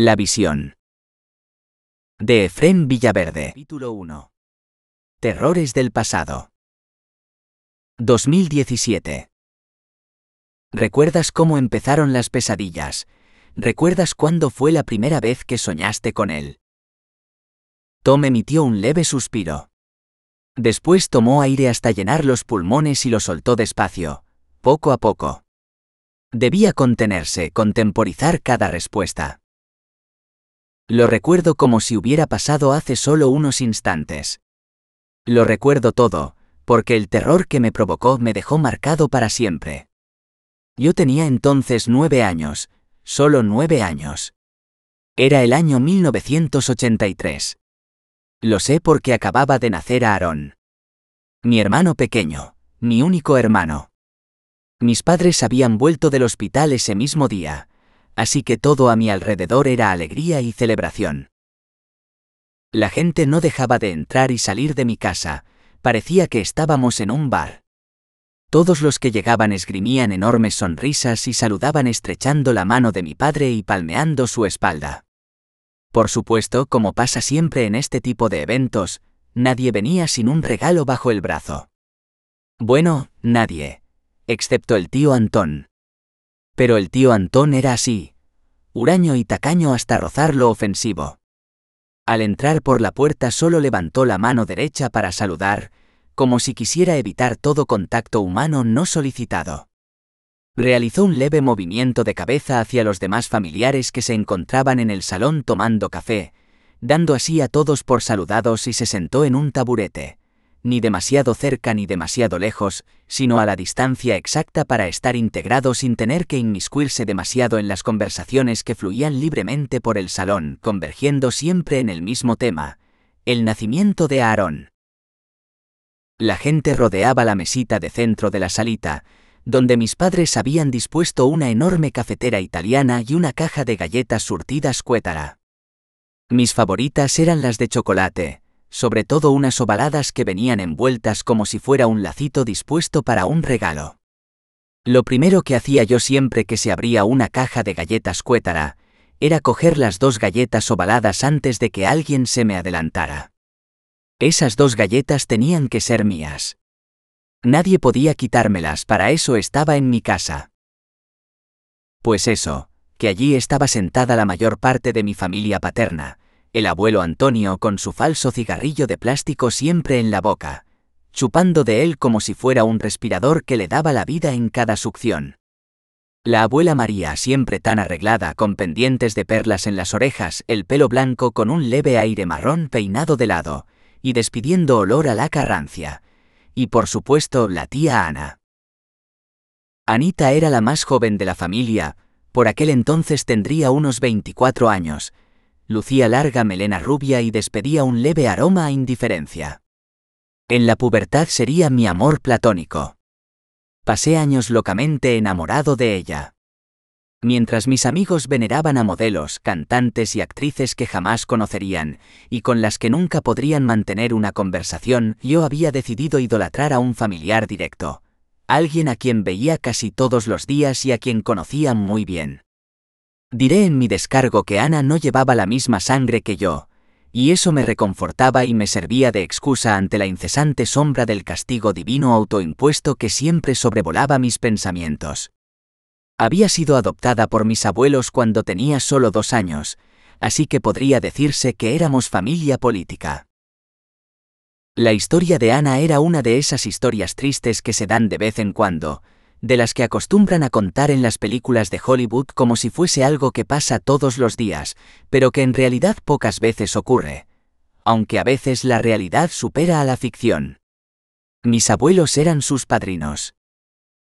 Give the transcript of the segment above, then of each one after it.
La visión. De Efrén Villaverde. Capítulo 1. Terrores del pasado. 2017. ¿Recuerdas cómo empezaron las pesadillas? ¿Recuerdas cuándo fue la primera vez que soñaste con él? Tom emitió un leve suspiro. Después tomó aire hasta llenar los pulmones y lo soltó despacio, poco a poco. Debía contenerse, contemporizar cada respuesta. Lo recuerdo como si hubiera pasado hace solo unos instantes. Lo recuerdo todo, porque el terror que me provocó me dejó marcado para siempre. Yo tenía entonces nueve años, solo nueve años. Era el año 1983. Lo sé porque acababa de nacer Aarón. Mi hermano pequeño, mi único hermano. Mis padres habían vuelto del hospital ese mismo día, así que todo a mi alrededor era alegría y celebración. La gente no dejaba de entrar y salir de mi casa, parecía que estábamos en un bar. Todos los que llegaban esgrimían enormes sonrisas y saludaban estrechando la mano de mi padre y palmeando su espalda. Por supuesto, como pasa siempre en este tipo de eventos, nadie venía sin un regalo bajo el brazo. Bueno, nadie, excepto el tío Antón. Pero el tío Antón era así, huraño y tacaño hasta rozar lo ofensivo. Al entrar por la puerta solo levantó la mano derecha para saludar, como si quisiera evitar todo contacto humano no solicitado. Realizó un leve movimiento de cabeza hacia los demás familiares que se encontraban en el salón tomando café, dando así a todos por saludados y se sentó en un taburete, ni demasiado cerca ni demasiado lejos, sino a la distancia exacta para estar integrado sin tener que inmiscuirse demasiado en las conversaciones que fluían libremente por el salón, convergiendo siempre en el mismo tema, el nacimiento de Aarón. La gente rodeaba la mesita de centro de la salita, donde mis padres habían dispuesto una enorme cafetera italiana y una caja de galletas surtidas cuétara. Mis favoritas eran las de chocolate, sobre todo unas ovaladas que venían envueltas como si fuera un lacito dispuesto para un regalo. Lo primero que hacía yo siempre que se abría una caja de galletas cuétara, era coger las dos galletas ovaladas antes de que alguien se me adelantara. Esas dos galletas tenían que ser mías. Nadie podía quitármelas, para eso estaba en mi casa. Pues eso, que allí estaba sentada la mayor parte de mi familia paterna, el abuelo Antonio con su falso cigarrillo de plástico siempre en la boca, chupando de él como si fuera un respirador que le daba la vida en cada succión. La abuela María siempre tan arreglada con pendientes de perlas en las orejas, el pelo blanco con un leve aire marrón peinado de lado, y despidiendo olor a la carrancia, y por supuesto la tía Ana. Anita era la más joven de la familia, por aquel entonces tendría unos 24 años, lucía larga melena rubia y despedía un leve aroma a indiferencia. En la pubertad sería mi amor platónico. Pasé años locamente enamorado de ella. Mientras mis amigos veneraban a modelos, cantantes y actrices que jamás conocerían, y con las que nunca podrían mantener una conversación, yo había decidido idolatrar a un familiar directo, alguien a quien veía casi todos los días y a quien conocía muy bien. Diré en mi descargo que Ana no llevaba la misma sangre que yo, y eso me reconfortaba y me servía de excusa ante la incesante sombra del castigo divino autoimpuesto que siempre sobrevolaba mis pensamientos. Había sido adoptada por mis abuelos cuando tenía solo dos años, así que podría decirse que éramos familia política. La historia de Ana era una de esas historias tristes que se dan de vez en cuando, de las que acostumbran a contar en las películas de Hollywood como si fuese algo que pasa todos los días, pero que en realidad pocas veces ocurre, aunque a veces la realidad supera a la ficción. Mis abuelos eran sus padrinos.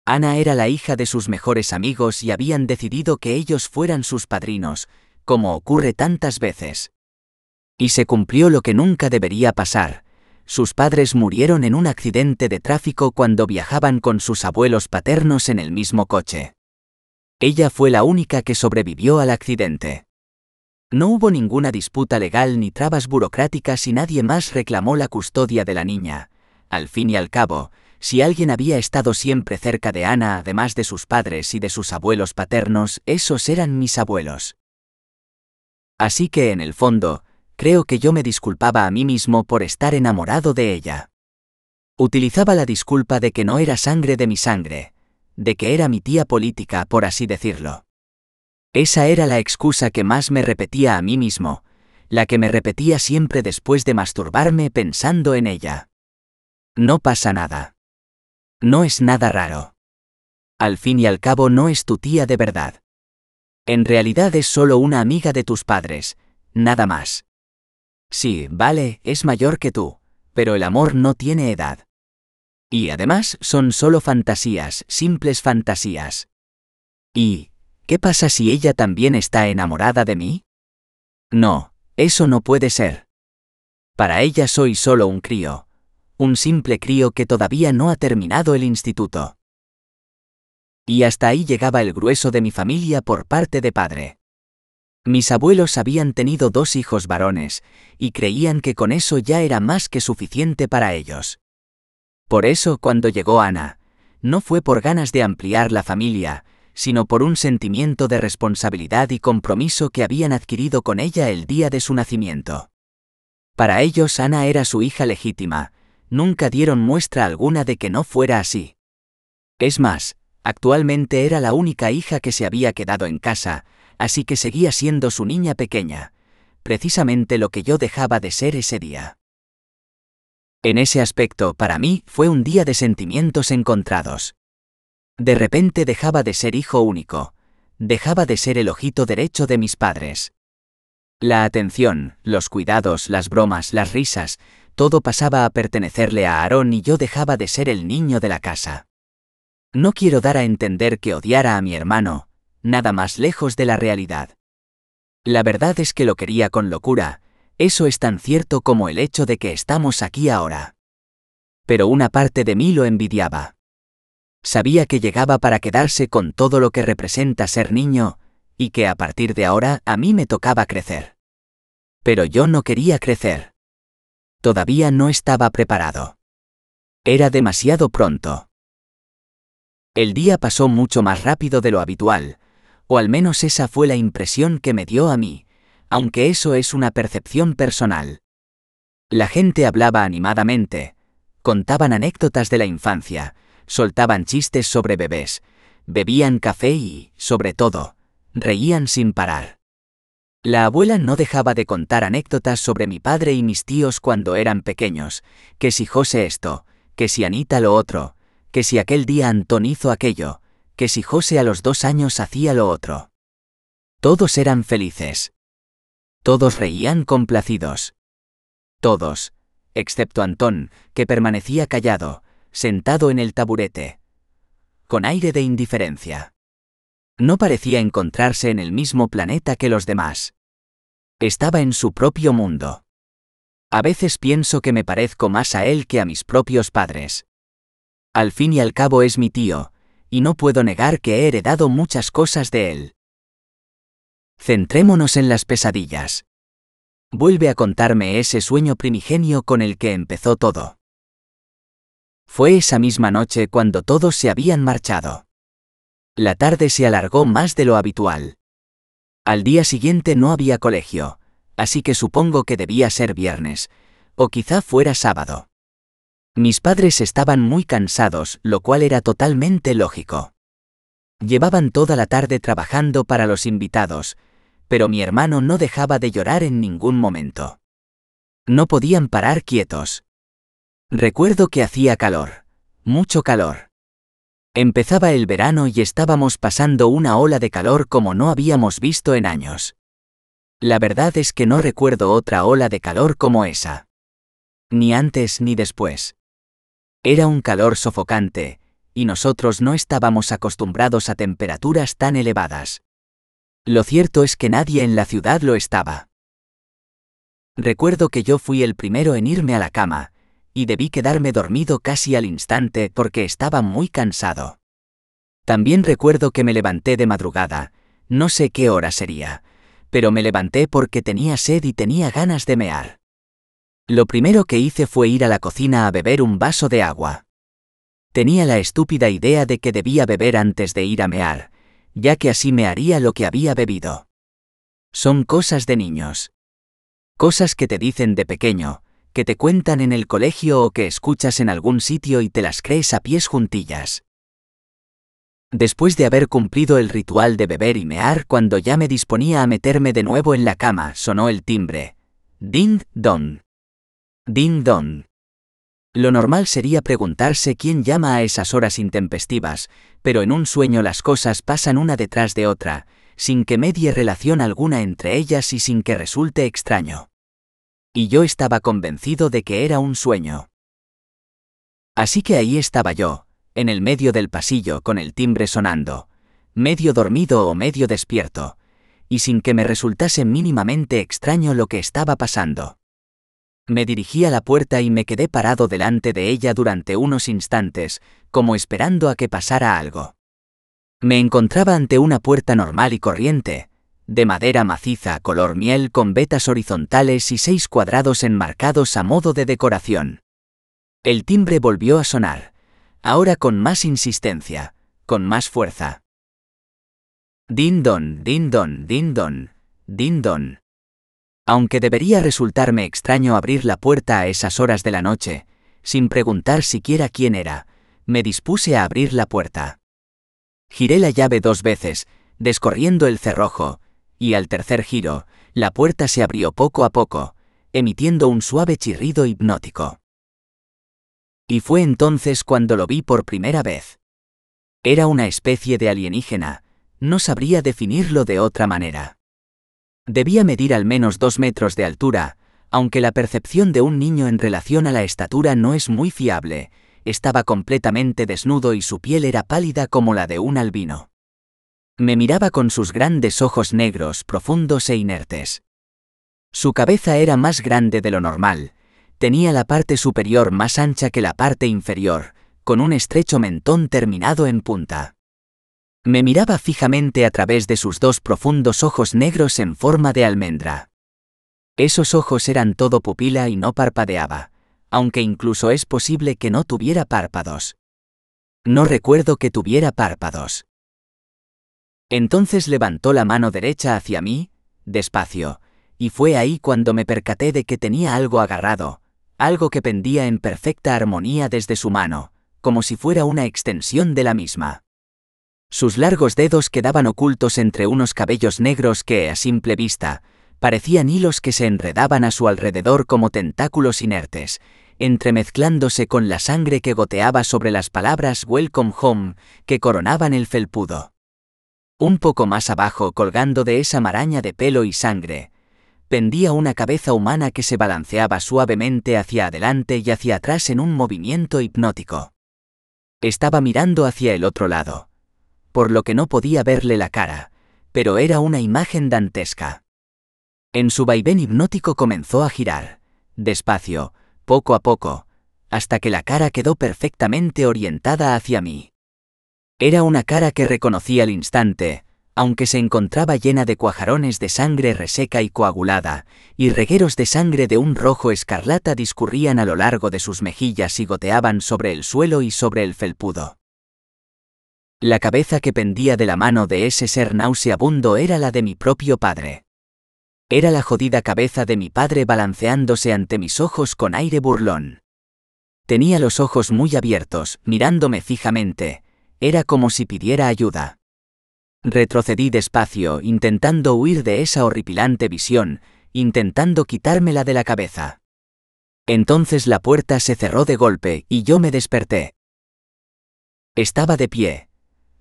Ana era la hija de sus mejores amigos y habían decidido que ellos fueran sus padrinos, como ocurre tantas veces. Y se cumplió lo que nunca debería pasar. Sus padres murieron en un accidente de tráfico cuando viajaban con sus abuelos paternos en el mismo coche. Ella fue la única que sobrevivió al accidente. No hubo ninguna disputa legal ni trabas burocráticas y nadie más reclamó la custodia de la niña. Al fin y al cabo, si alguien había estado siempre cerca de Ana, además de sus padres y de sus abuelos paternos, esos eran mis abuelos. Así que en el fondo, creo que yo me disculpaba a mí mismo por estar enamorado de ella. Utilizaba la disculpa de que no era sangre de mi sangre, de que era mi tía política, por así decirlo. Esa era la excusa que más me repetía a mí mismo, la que me repetía siempre después de masturbarme pensando en ella. No pasa nada. No es nada raro. Al fin y al cabo no es tu tía de verdad. En realidad es solo una amiga de tus padres, nada más. Sí, vale, es mayor que tú, pero el amor no tiene edad. Y además son solo fantasías, simples fantasías. ¿Y qué pasa si ella también está enamorada de mí? No, eso no puede ser. Para ella soy solo un crío, un simple crío que todavía no ha terminado el instituto. Y hasta ahí llegaba el grueso de mi familia por parte de padre. Mis abuelos habían tenido dos hijos varones, y creían que con eso ya era más que suficiente para ellos. Por eso cuando llegó Ana, no fue por ganas de ampliar la familia, sino por un sentimiento de responsabilidad y compromiso que habían adquirido con ella el día de su nacimiento. Para ellos Ana era su hija legítima, nunca dieron muestra alguna de que no fuera así. Es más, actualmente era la única hija que se había quedado en casa, así que seguía siendo su niña pequeña, precisamente lo que yo dejaba de ser ese día. En ese aspecto, para mí, fue un día de sentimientos encontrados. De repente dejaba de ser hijo único, dejaba de ser el ojito derecho de mis padres. La atención, los cuidados, las bromas, las risas, todo pasaba a pertenecerle a Aarón y yo dejaba de ser el niño de la casa. No quiero dar a entender que odiara a mi hermano, nada más lejos de la realidad. La verdad es que lo quería con locura, eso es tan cierto como el hecho de que estamos aquí ahora. Pero una parte de mí lo envidiaba. Sabía que llegaba para quedarse con todo lo que representa ser niño, y que a partir de ahora a mí me tocaba crecer. Pero yo no quería crecer. Todavía no estaba preparado. Era demasiado pronto. El día pasó mucho más rápido de lo habitual, o al menos esa fue la impresión que me dio a mí, aunque eso es una percepción personal. La gente hablaba animadamente, contaban anécdotas de la infancia, soltaban chistes sobre bebés, bebían café y, sobre todo, reían sin parar. La abuela no dejaba de contar anécdotas sobre mi padre y mis tíos cuando eran pequeños, que si José esto, que si Anita lo otro, que si aquel día Antón hizo aquello, que si José a los dos años hacía lo otro. Todos eran felices. Todos reían complacidos. Todos, excepto Antón, que permanecía callado, sentado en el taburete. Con aire de indiferencia. No parecía encontrarse en el mismo planeta que los demás. Estaba en su propio mundo. A veces pienso que me parezco más a él que a mis propios padres. Al fin y al cabo es mi tío, y no puedo negar que he heredado muchas cosas de él. Centrémonos en las pesadillas. Vuelve a contarme ese sueño primigenio con el que empezó todo. Fue esa misma noche cuando todos se habían marchado. La tarde se alargó más de lo habitual. Al día siguiente no había colegio, así que supongo que debía ser viernes, o quizá fuera sábado. Mis padres estaban muy cansados, lo cual era totalmente lógico. Llevaban toda la tarde trabajando para los invitados, pero mi hermano no dejaba de llorar en ningún momento. No podían parar quietos. Recuerdo que hacía calor, mucho calor. Empezaba el verano y estábamos pasando una ola de calor como no habíamos visto en años. La verdad es que no recuerdo otra ola de calor como esa. Ni antes ni después. Era un calor sofocante, y nosotros no estábamos acostumbrados a temperaturas tan elevadas. Lo cierto es que nadie en la ciudad lo estaba. Recuerdo que yo fui el primero en irme a la cama, y debí quedarme dormido casi al instante porque estaba muy cansado. También recuerdo que me levanté de madrugada, no sé qué hora sería, pero me levanté porque tenía sed y tenía ganas de mear. Lo primero que hice fue ir a la cocina a beber un vaso de agua. Tenía la estúpida idea de que debía beber antes de ir a mear, ya que así me haría lo que había bebido. Son cosas de niños. Cosas que te dicen de pequeño, que te cuentan en el colegio o que escuchas en algún sitio y te las crees a pies juntillas. Después de haber cumplido el ritual de beber y mear cuando ya me disponía a meterme de nuevo en la cama, sonó el timbre. Ding don. Ding don. Lo normal sería preguntarse quién llama a esas horas intempestivas, pero en un sueño las cosas pasan una detrás de otra, sin que medie relación alguna entre ellas y sin que resulte extraño. Y yo estaba convencido de que era un sueño. Así que ahí estaba yo, en el medio del pasillo con el timbre sonando, medio dormido o medio despierto, y sin que me resultase mínimamente extraño lo que estaba pasando. Me dirigí a la puerta y me quedé parado delante de ella durante unos instantes, como esperando a que pasara algo. Me encontraba ante una puerta normal y corriente, de madera maciza color miel con vetas horizontales y seis cuadrados enmarcados a modo de decoración. El timbre volvió a sonar, ahora con más insistencia, con más fuerza. Din don, din don, din din. Aunque debería resultarme extraño abrir la puerta a esas horas de la noche, sin preguntar siquiera quién era, me dispuse a abrir la puerta. Giré la llave dos veces, descorriendo el cerrojo, y al tercer giro, la puerta se abrió poco a poco, emitiendo un suave chirrido hipnótico. Y fue entonces cuando lo vi por primera vez. Era una especie de alienígena, no sabría definirlo de otra manera. Debía medir al menos dos metros de altura, aunque la percepción de un niño en relación a la estatura no es muy fiable, estaba completamente desnudo y su piel era pálida como la de un albino. Me miraba con sus grandes ojos negros, profundos e inertes. Su cabeza era más grande de lo normal, tenía la parte superior más ancha que la parte inferior, con un estrecho mentón terminado en punta. Me miraba fijamente a través de sus dos profundos ojos negros en forma de almendra. Esos ojos eran todo pupila y no parpadeaba, aunque incluso es posible que no tuviera párpados. No recuerdo que tuviera párpados. Entonces levantó la mano derecha hacia mí, despacio, y fue ahí cuando me percaté de que tenía algo agarrado, algo que pendía en perfecta armonía desde su mano, como si fuera una extensión de la misma. Sus largos dedos quedaban ocultos entre unos cabellos negros que, a simple vista, parecían hilos que se enredaban a su alrededor como tentáculos inertes, entremezclándose con la sangre que goteaba sobre las palabras Welcome Home que coronaban el felpudo. Un poco más abajo, colgando de esa maraña de pelo y sangre, pendía una cabeza humana que se balanceaba suavemente hacia adelante y hacia atrás en un movimiento hipnótico. Estaba mirando hacia el otro lado, por lo que no podía verle la cara, pero era una imagen dantesca. En su vaivén hipnótico comenzó a girar, despacio, poco a poco, hasta que la cara quedó perfectamente orientada hacia mí. Era una cara que reconocí al instante, aunque se encontraba llena de cuajarones de sangre reseca y coagulada, y regueros de sangre de un rojo escarlata discurrían a lo largo de sus mejillas y goteaban sobre el suelo y sobre el felpudo. La cabeza que pendía de la mano de ese ser nauseabundo era la de mi propio padre. Era la jodida cabeza de mi padre balanceándose ante mis ojos con aire burlón. Tenía los ojos muy abiertos, mirándome fijamente, era como si pidiera ayuda. Retrocedí despacio, intentando huir de esa horripilante visión, intentando quitármela de la cabeza. Entonces la puerta se cerró de golpe y yo me desperté. Estaba de pie,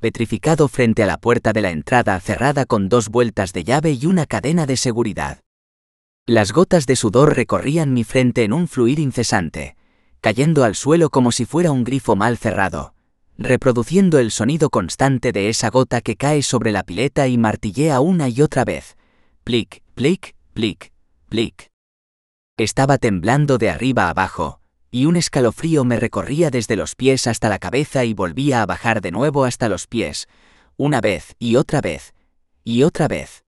petrificado frente a la puerta de la entrada cerrada con dos vueltas de llave y una cadena de seguridad. Las gotas de sudor recorrían mi frente en un fluir incesante, cayendo al suelo como si fuera un grifo mal cerrado reproduciendo el sonido constante de esa gota que cae sobre la pileta y martillea una y otra vez. Plic, plic, plic, plic. Estaba temblando de arriba abajo, y un escalofrío me recorría desde los pies hasta la cabeza y volvía a bajar de nuevo hasta los pies, una vez y otra vez, y otra vez.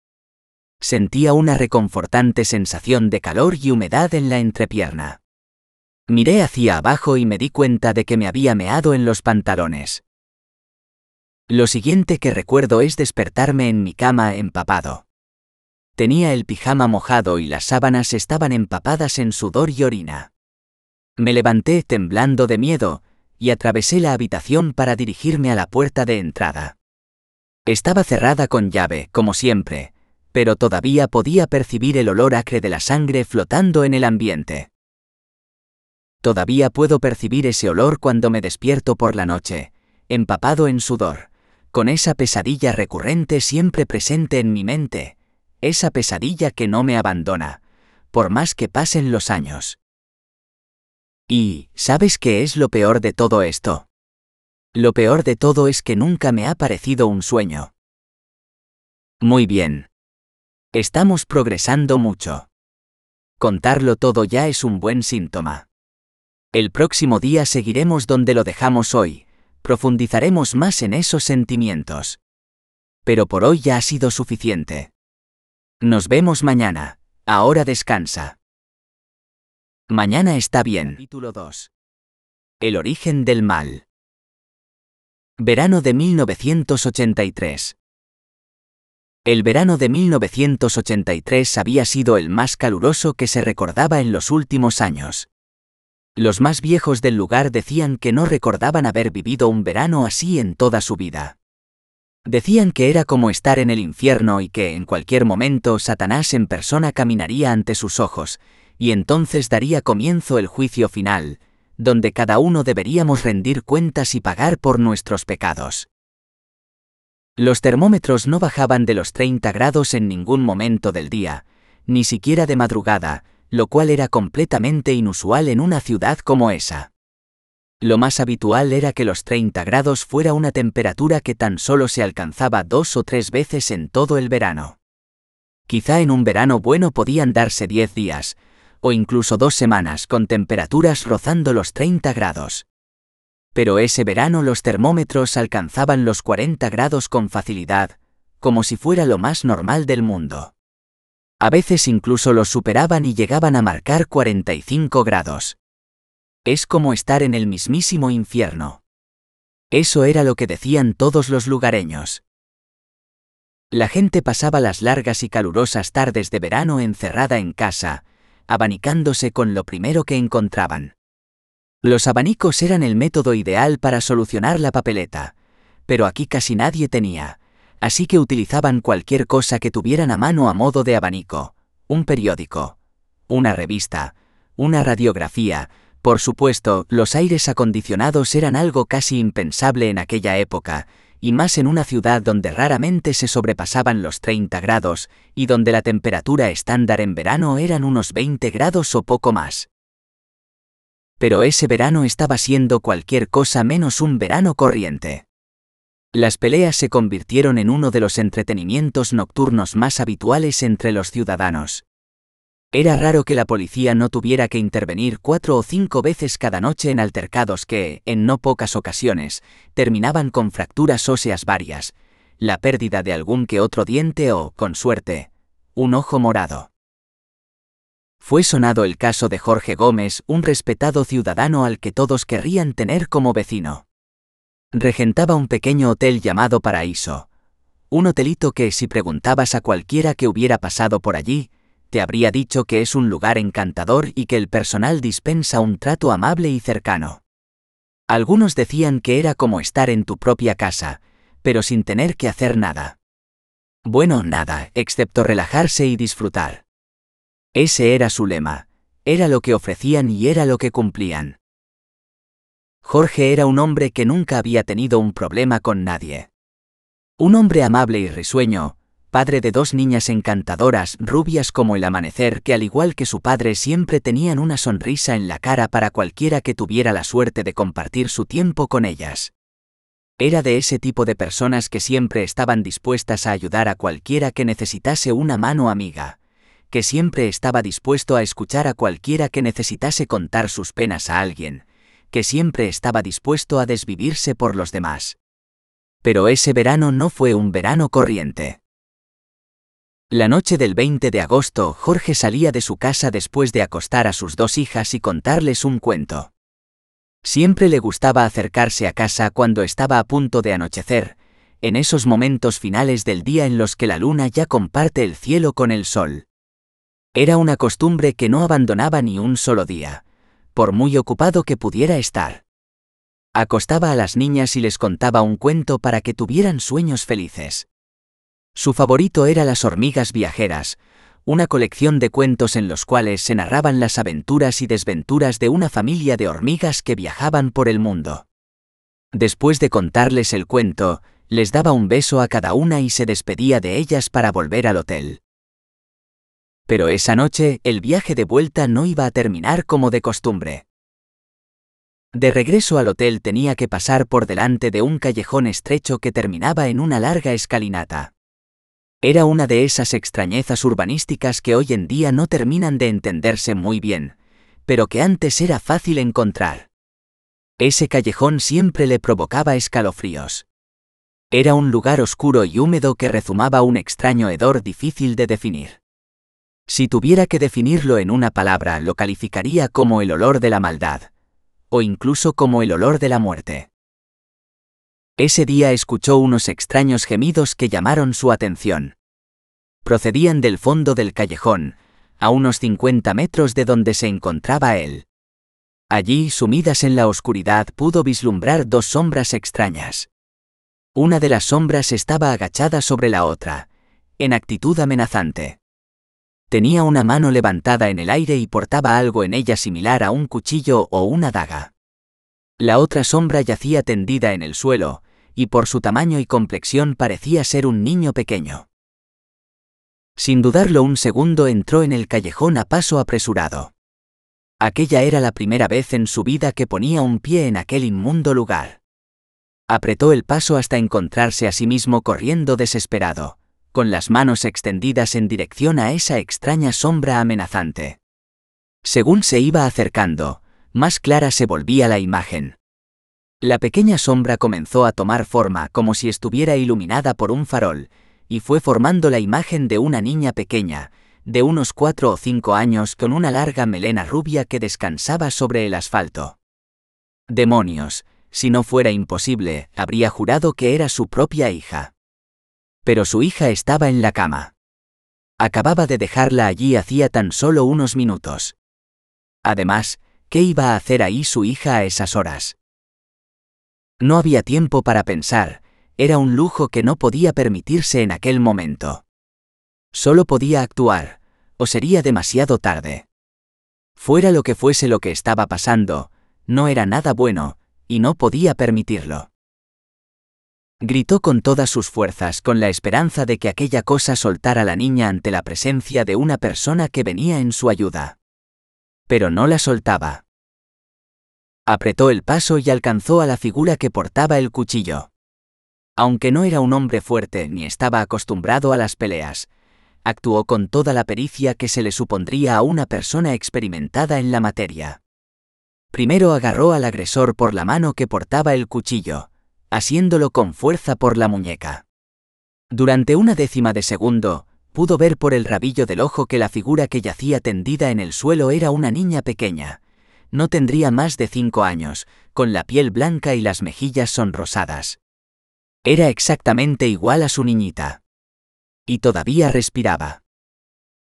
Sentía una reconfortante sensación de calor y humedad en la entrepierna. Miré hacia abajo y me di cuenta de que me había meado en los pantalones. Lo siguiente que recuerdo es despertarme en mi cama empapado. Tenía el pijama mojado y las sábanas estaban empapadas en sudor y orina. Me levanté temblando de miedo, y atravesé la habitación para dirigirme a la puerta de entrada. Estaba cerrada con llave, como siempre, pero todavía podía percibir el olor acre de la sangre flotando en el ambiente. Todavía puedo percibir ese olor cuando me despierto por la noche, empapado en sudor, con esa pesadilla recurrente siempre presente en mi mente, esa pesadilla que no me abandona, por más que pasen los años. Y, ¿sabes qué es lo peor de todo esto? Lo peor de todo es que nunca me ha parecido un sueño. Muy bien. Estamos progresando mucho. Contarlo todo ya es un buen síntoma. El próximo día seguiremos donde lo dejamos hoy, profundizaremos más en esos sentimientos. Pero por hoy ya ha sido suficiente. Nos vemos mañana, ahora descansa. Mañana está bien. Título 2. El origen del mal. Verano de 1983. El verano de 1983 había sido el más caluroso que se recordaba en los últimos años. Los más viejos del lugar decían que no recordaban haber vivido un verano así en toda su vida. Decían que era como estar en el infierno y que en cualquier momento Satanás en persona caminaría ante sus ojos, y entonces daría comienzo el juicio final, donde cada uno deberíamos rendir cuentas y pagar por nuestros pecados. Los termómetros no bajaban de los 30 grados en ningún momento del día, ni siquiera de madrugada, lo cual era completamente inusual en una ciudad como esa. Lo más habitual era que los 30 grados fuera una temperatura que tan solo se alcanzaba dos o tres veces en todo el verano. Quizá en un verano bueno podían darse 10 días, o incluso dos semanas con temperaturas rozando los 30 grados. Pero ese verano los termómetros alcanzaban los 40 grados con facilidad, como si fuera lo más normal del mundo. A veces incluso los superaban y llegaban a marcar 45 grados. Es como estar en el mismísimo infierno. Eso era lo que decían todos los lugareños. La gente pasaba las largas y calurosas tardes de verano encerrada en casa, abanicándose con lo primero que encontraban. Los abanicos eran el método ideal para solucionar la papeleta, pero aquí casi nadie tenía, así que utilizaban cualquier cosa que tuvieran a mano a modo de abanico, un periódico, una revista, una radiografía, por supuesto, los aires acondicionados eran algo casi impensable en aquella época, y más en una ciudad donde raramente se sobrepasaban los 30 grados, y donde la temperatura estándar en verano eran unos 20 grados o poco más. Pero ese verano estaba siendo cualquier cosa menos un verano corriente. Las peleas se convirtieron en uno de los entretenimientos nocturnos más habituales entre los ciudadanos. Era raro que la policía no tuviera que intervenir cuatro o cinco veces cada noche en altercados que, en no pocas ocasiones, terminaban con fracturas óseas varias, la pérdida de algún que otro diente o, con suerte, un ojo morado. Fue sonado el caso de Jorge Gómez, un respetado ciudadano al que todos querrían tener como vecino regentaba un pequeño hotel llamado Paraíso. Un hotelito que si preguntabas a cualquiera que hubiera pasado por allí, te habría dicho que es un lugar encantador y que el personal dispensa un trato amable y cercano. Algunos decían que era como estar en tu propia casa, pero sin tener que hacer nada. Bueno, nada, excepto relajarse y disfrutar. Ese era su lema, era lo que ofrecían y era lo que cumplían. Jorge era un hombre que nunca había tenido un problema con nadie. Un hombre amable y risueño, padre de dos niñas encantadoras, rubias como el amanecer, que al igual que su padre siempre tenían una sonrisa en la cara para cualquiera que tuviera la suerte de compartir su tiempo con ellas. Era de ese tipo de personas que siempre estaban dispuestas a ayudar a cualquiera que necesitase una mano amiga, que siempre estaba dispuesto a escuchar a cualquiera que necesitase contar sus penas a alguien, que siempre estaba dispuesto a desvivirse por los demás. Pero ese verano no fue un verano corriente. La noche del 20 de agosto, Jorge salía de su casa después de acostar a sus dos hijas y contarles un cuento. Siempre le gustaba acercarse a casa cuando estaba a punto de anochecer, en esos momentos finales del día en los que la luna ya comparte el cielo con el sol. Era una costumbre que no abandonaba ni un solo día, por muy ocupado que pudiera estar. Acostaba a las niñas y les contaba un cuento para que tuvieran sueños felices. Su favorito era Las hormigas viajeras, una colección de cuentos en los cuales se narraban las aventuras y desventuras de una familia de hormigas que viajaban por el mundo. Después de contarles el cuento, les daba un beso a cada una y se despedía de ellas para volver al hotel. Pero esa noche el viaje de vuelta no iba a terminar como de costumbre. De regreso al hotel tenía que pasar por delante de un callejón estrecho que terminaba en una larga escalinata. Era una de esas extrañezas urbanísticas que hoy en día no terminan de entenderse muy bien, pero que antes era fácil encontrar. Ese callejón siempre le provocaba escalofríos. Era un lugar oscuro y húmedo que rezumaba un extraño hedor difícil de definir. Si tuviera que definirlo en una palabra, lo calificaría como el olor de la maldad, o incluso como el olor de la muerte. Ese día escuchó unos extraños gemidos que llamaron su atención. Procedían del fondo del callejón, a unos 50 metros de donde se encontraba él. Allí, sumidas en la oscuridad, pudo vislumbrar dos sombras extrañas. Una de las sombras estaba agachada sobre la otra, en actitud amenazante. Tenía una mano levantada en el aire y portaba algo en ella similar a un cuchillo o una daga. La otra sombra yacía tendida en el suelo, y por su tamaño y complexión parecía ser un niño pequeño. Sin dudarlo un segundo entró en el callejón a paso apresurado. Aquella era la primera vez en su vida que ponía un pie en aquel inmundo lugar. Apretó el paso hasta encontrarse a sí mismo corriendo desesperado, con las manos extendidas en dirección a esa extraña sombra amenazante. Según se iba acercando, más clara se volvía la imagen. La pequeña sombra comenzó a tomar forma como si estuviera iluminada por un farol, y fue formando la imagen de una niña pequeña, de unos cuatro o cinco años con una larga melena rubia que descansaba sobre el asfalto. Demonios, si no fuera imposible, habría jurado que era su propia hija. Pero su hija estaba en la cama. Acababa de dejarla allí hacía tan solo unos minutos. Además, ¿qué iba a hacer ahí su hija a esas horas? No había tiempo para pensar, era un lujo que no podía permitirse en aquel momento. Solo podía actuar, o sería demasiado tarde. Fuera lo que fuese lo que estaba pasando, no era nada bueno, y no podía permitirlo. Gritó con todas sus fuerzas con la esperanza de que aquella cosa soltara a la niña ante la presencia de una persona que venía en su ayuda. Pero no la soltaba. Apretó el paso y alcanzó a la figura que portaba el cuchillo. Aunque no era un hombre fuerte ni estaba acostumbrado a las peleas, actuó con toda la pericia que se le supondría a una persona experimentada en la materia. Primero agarró al agresor por la mano que portaba el cuchillo, asiéndolo con fuerza por la muñeca. Durante una décima de segundo, pudo ver por el rabillo del ojo que la figura que yacía tendida en el suelo era una niña pequeña. No tendría más de cinco años, con la piel blanca y las mejillas sonrosadas. Era exactamente igual a su niñita. Y todavía respiraba.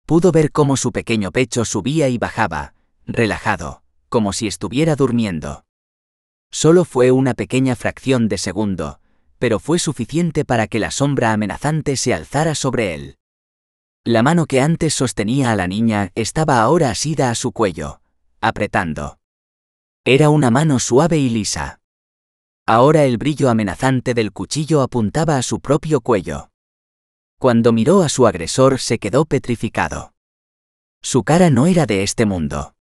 Pudo ver cómo su pequeño pecho subía y bajaba, relajado, como si estuviera durmiendo. Solo fue una pequeña fracción de segundo, pero fue suficiente para que la sombra amenazante se alzara sobre él. La mano que antes sostenía a la niña estaba ahora asida a su cuello, apretando. Era una mano suave y lisa. Ahora el brillo amenazante del cuchillo apuntaba a su propio cuello. Cuando miró a su agresor se quedó petrificado. Su cara no era de este mundo.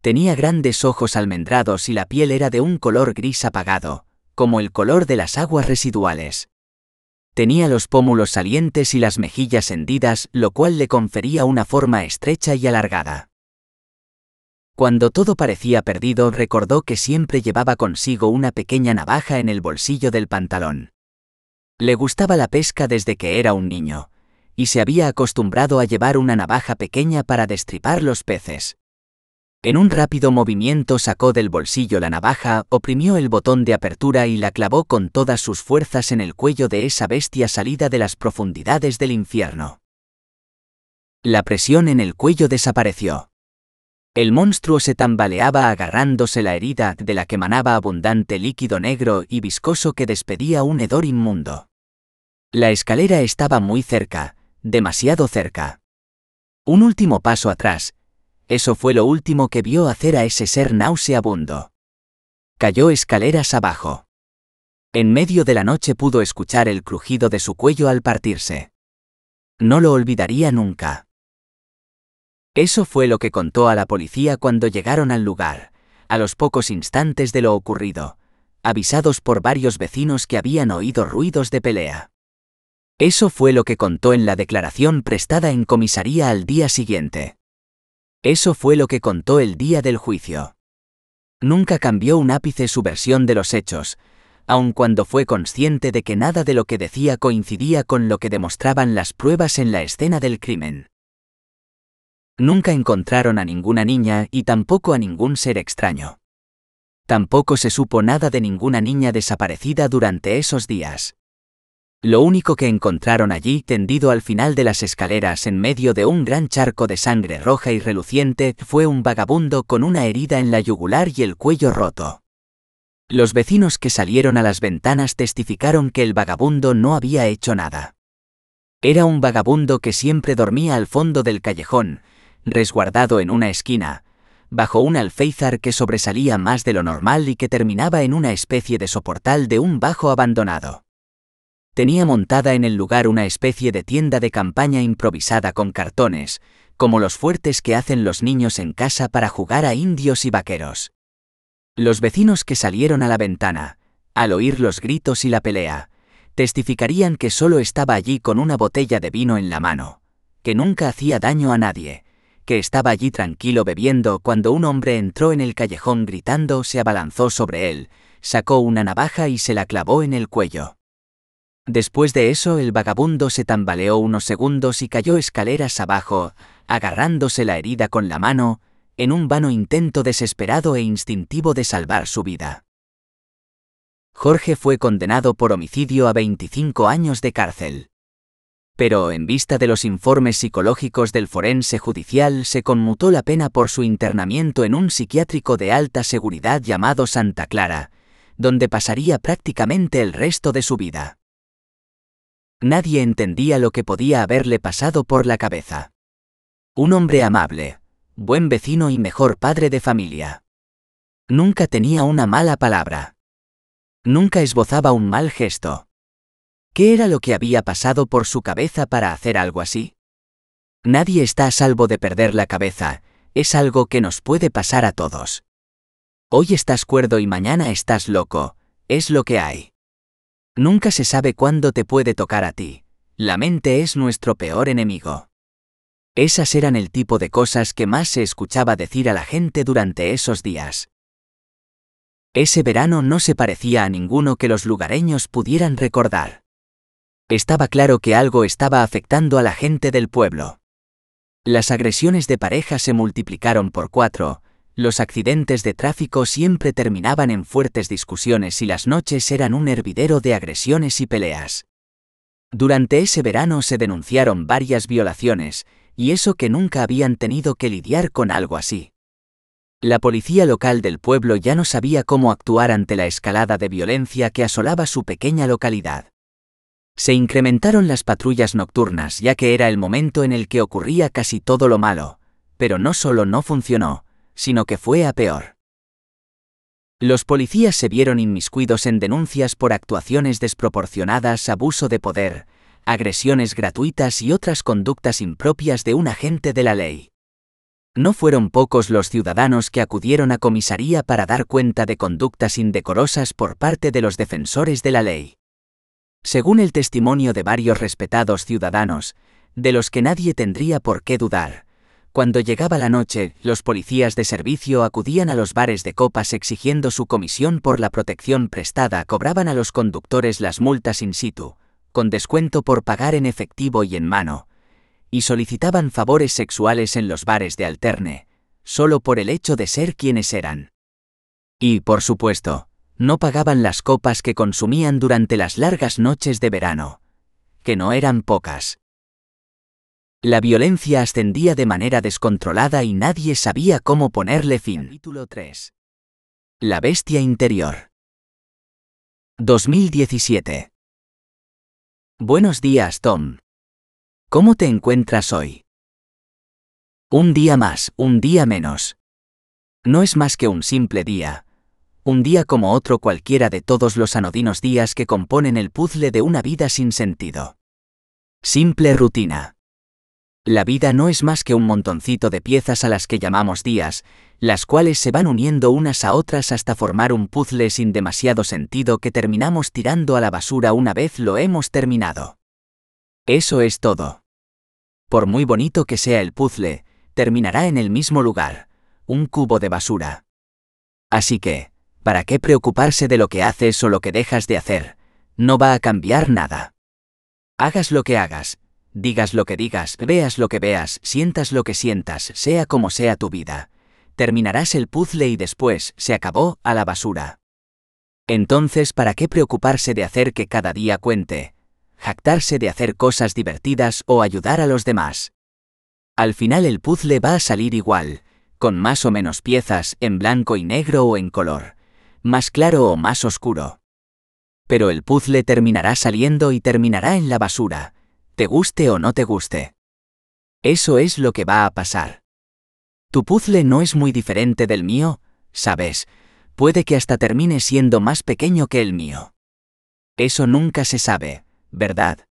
Tenía grandes ojos almendrados y la piel era de un color gris apagado, como el color de las aguas residuales. Tenía los pómulos salientes y las mejillas hendidas, lo cual le confería una forma estrecha y alargada. Cuando todo parecía perdido, recordó que siempre llevaba consigo una pequeña navaja en el bolsillo del pantalón. Le gustaba la pesca desde que era un niño, y se había acostumbrado a llevar una navaja pequeña para destripar los peces. En un rápido movimiento sacó del bolsillo la navaja, oprimió el botón de apertura y la clavó con todas sus fuerzas en el cuello de esa bestia salida de las profundidades del infierno. La presión en el cuello desapareció. El monstruo se tambaleaba agarrándose la herida de la que manaba abundante líquido negro y viscoso que despedía un hedor inmundo. La escalera estaba muy cerca, demasiado cerca. Un último paso atrás, eso fue lo último que vio hacer a ese ser nauseabundo. Cayó escaleras abajo. En medio de la noche pudo escuchar el crujido de su cuello al partirse. No lo olvidaría nunca. Eso fue lo que contó a la policía cuando llegaron al lugar, a los pocos instantes de lo ocurrido, avisados por varios vecinos que habían oído ruidos de pelea. Eso fue lo que contó en la declaración prestada en comisaría al día siguiente. Eso fue lo que contó el día del juicio. Nunca cambió un ápice su versión de los hechos, aun cuando fue consciente de que nada de lo que decía coincidía con lo que demostraban las pruebas en la escena del crimen. Nunca encontraron a ninguna niña y tampoco a ningún ser extraño. Tampoco se supo nada de ninguna niña desaparecida durante esos días. Lo único que encontraron allí, tendido al final de las escaleras en medio de un gran charco de sangre roja y reluciente, fue un vagabundo con una herida en la yugular y el cuello roto. Los vecinos que salieron a las ventanas testificaron que el vagabundo no había hecho nada. Era un vagabundo que siempre dormía al fondo del callejón, resguardado en una esquina, bajo un alféizar que sobresalía más de lo normal y que terminaba en una especie de soportal de un bajo abandonado tenía montada en el lugar una especie de tienda de campaña improvisada con cartones, como los fuertes que hacen los niños en casa para jugar a indios y vaqueros. Los vecinos que salieron a la ventana, al oír los gritos y la pelea, testificarían que solo estaba allí con una botella de vino en la mano, que nunca hacía daño a nadie, que estaba allí tranquilo bebiendo cuando un hombre entró en el callejón gritando, se abalanzó sobre él, sacó una navaja y se la clavó en el cuello. Después de eso el vagabundo se tambaleó unos segundos y cayó escaleras abajo, agarrándose la herida con la mano, en un vano intento desesperado e instintivo de salvar su vida. Jorge fue condenado por homicidio a 25 años de cárcel. Pero en vista de los informes psicológicos del forense judicial se conmutó la pena por su internamiento en un psiquiátrico de alta seguridad llamado Santa Clara, donde pasaría prácticamente el resto de su vida. Nadie entendía lo que podía haberle pasado por la cabeza. Un hombre amable, buen vecino y mejor padre de familia. Nunca tenía una mala palabra. Nunca esbozaba un mal gesto. ¿Qué era lo que había pasado por su cabeza para hacer algo así? Nadie está a salvo de perder la cabeza, es algo que nos puede pasar a todos. Hoy estás cuerdo y mañana estás loco, es lo que hay. Nunca se sabe cuándo te puede tocar a ti. La mente es nuestro peor enemigo. Esas eran el tipo de cosas que más se escuchaba decir a la gente durante esos días. Ese verano no se parecía a ninguno que los lugareños pudieran recordar. Estaba claro que algo estaba afectando a la gente del pueblo. Las agresiones de pareja se multiplicaron por cuatro, los accidentes de tráfico siempre terminaban en fuertes discusiones y las noches eran un hervidero de agresiones y peleas. Durante ese verano se denunciaron varias violaciones, y eso que nunca habían tenido que lidiar con algo así. La policía local del pueblo ya no sabía cómo actuar ante la escalada de violencia que asolaba su pequeña localidad. Se incrementaron las patrullas nocturnas ya que era el momento en el que ocurría casi todo lo malo, pero no solo no funcionó, sino que fue a peor. Los policías se vieron inmiscuidos en denuncias por actuaciones desproporcionadas, abuso de poder, agresiones gratuitas y otras conductas impropias de un agente de la ley. No fueron pocos los ciudadanos que acudieron a comisaría para dar cuenta de conductas indecorosas por parte de los defensores de la ley. Según el testimonio de varios respetados ciudadanos, de los que nadie tendría por qué dudar, cuando llegaba la noche, los policías de servicio acudían a los bares de copas exigiendo su comisión por la protección prestada, cobraban a los conductores las multas in situ, con descuento por pagar en efectivo y en mano, y solicitaban favores sexuales en los bares de alterne, solo por el hecho de ser quienes eran. Y, por supuesto, no pagaban las copas que consumían durante las largas noches de verano, que no eran pocas. La violencia ascendía de manera descontrolada y nadie sabía cómo ponerle fin. Capítulo 3. La bestia interior. 2017. Buenos días, Tom. ¿Cómo te encuentras hoy? Un día más, un día menos. No es más que un simple día, un día como otro cualquiera de todos los anodinos días que componen el puzzle de una vida sin sentido. Simple rutina. La vida no es más que un montoncito de piezas a las que llamamos días, las cuales se van uniendo unas a otras hasta formar un puzzle sin demasiado sentido que terminamos tirando a la basura una vez lo hemos terminado. Eso es todo. Por muy bonito que sea el puzzle, terminará en el mismo lugar, un cubo de basura. Así que, ¿Para qué preocuparse de lo que haces o lo que dejas de hacer? No va a cambiar nada. Hagas lo que hagas, digas lo que digas, veas lo que veas, sientas lo que sientas, sea como sea tu vida. Terminarás el puzzle y después, se acabó, a la basura. Entonces, ¿para qué preocuparse de hacer que cada día cuente? Jactarse de hacer cosas divertidas o ayudar a los demás. Al final el puzzle va a salir igual, con más o menos piezas, en blanco y negro o en color más claro o más oscuro. Pero el puzzle terminará saliendo y terminará en la basura, te guste o no te guste. Eso es lo que va a pasar. Tu puzzle no es muy diferente del mío, sabes, puede que hasta termine siendo más pequeño que el mío. Eso nunca se sabe, ¿verdad?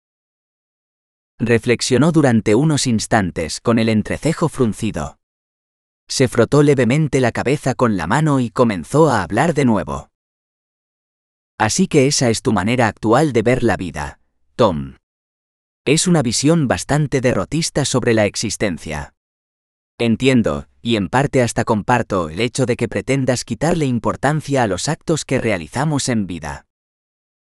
Reflexionó durante unos instantes con el entrecejo fruncido. Se frotó levemente la cabeza con la mano y comenzó a hablar de nuevo. Así que esa es tu manera actual de ver la vida, Tom. Es una visión bastante derrotista sobre la existencia. Entiendo, y en parte hasta comparto, el hecho de que pretendas quitarle importancia a los actos que realizamos en vida.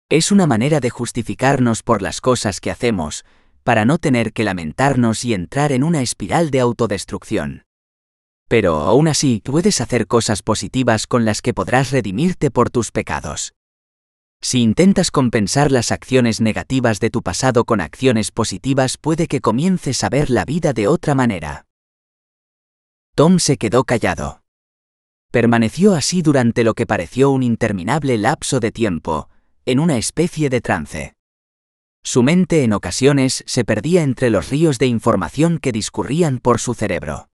Es una manera de justificarnos por las cosas que hacemos, para no tener que lamentarnos y entrar en una espiral de autodestrucción. Pero aún así puedes hacer cosas positivas con las que podrás redimirte por tus pecados. Si intentas compensar las acciones negativas de tu pasado con acciones positivas puede que comiences a ver la vida de otra manera. Tom se quedó callado. Permaneció así durante lo que pareció un interminable lapso de tiempo, en una especie de trance. Su mente en ocasiones se perdía entre los ríos de información que discurrían por su cerebro.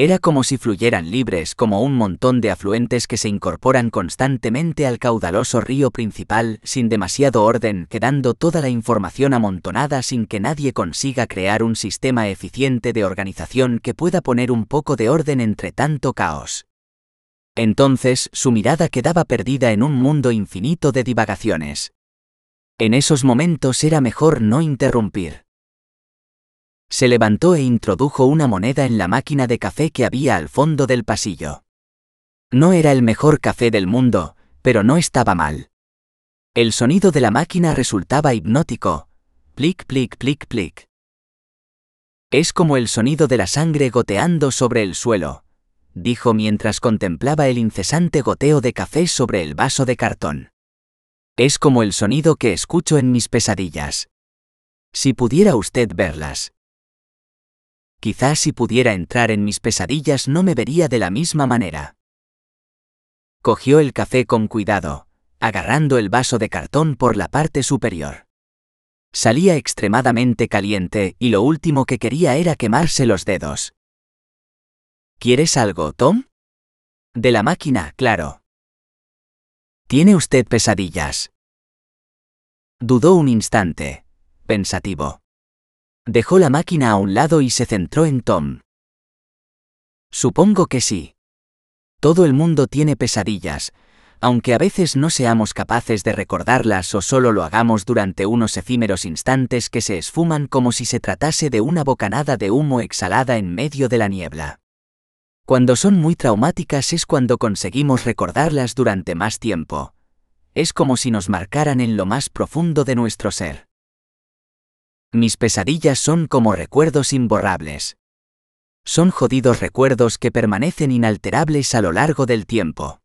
Era como si fluyeran libres como un montón de afluentes que se incorporan constantemente al caudaloso río principal sin demasiado orden, quedando toda la información amontonada sin que nadie consiga crear un sistema eficiente de organización que pueda poner un poco de orden entre tanto caos. Entonces su mirada quedaba perdida en un mundo infinito de divagaciones. En esos momentos era mejor no interrumpir. Se levantó e introdujo una moneda en la máquina de café que había al fondo del pasillo. No era el mejor café del mundo, pero no estaba mal. El sonido de la máquina resultaba hipnótico. Plic, plic, plic, plic. Es como el sonido de la sangre goteando sobre el suelo, dijo mientras contemplaba el incesante goteo de café sobre el vaso de cartón. Es como el sonido que escucho en mis pesadillas. Si pudiera usted verlas. Quizás si pudiera entrar en mis pesadillas no me vería de la misma manera. Cogió el café con cuidado, agarrando el vaso de cartón por la parte superior. Salía extremadamente caliente y lo último que quería era quemarse los dedos. ¿Quieres algo, Tom? De la máquina, claro. ¿Tiene usted pesadillas? Dudó un instante, pensativo. Dejó la máquina a un lado y se centró en Tom. Supongo que sí. Todo el mundo tiene pesadillas, aunque a veces no seamos capaces de recordarlas o solo lo hagamos durante unos efímeros instantes que se esfuman como si se tratase de una bocanada de humo exhalada en medio de la niebla. Cuando son muy traumáticas es cuando conseguimos recordarlas durante más tiempo. Es como si nos marcaran en lo más profundo de nuestro ser. Mis pesadillas son como recuerdos imborrables. Son jodidos recuerdos que permanecen inalterables a lo largo del tiempo.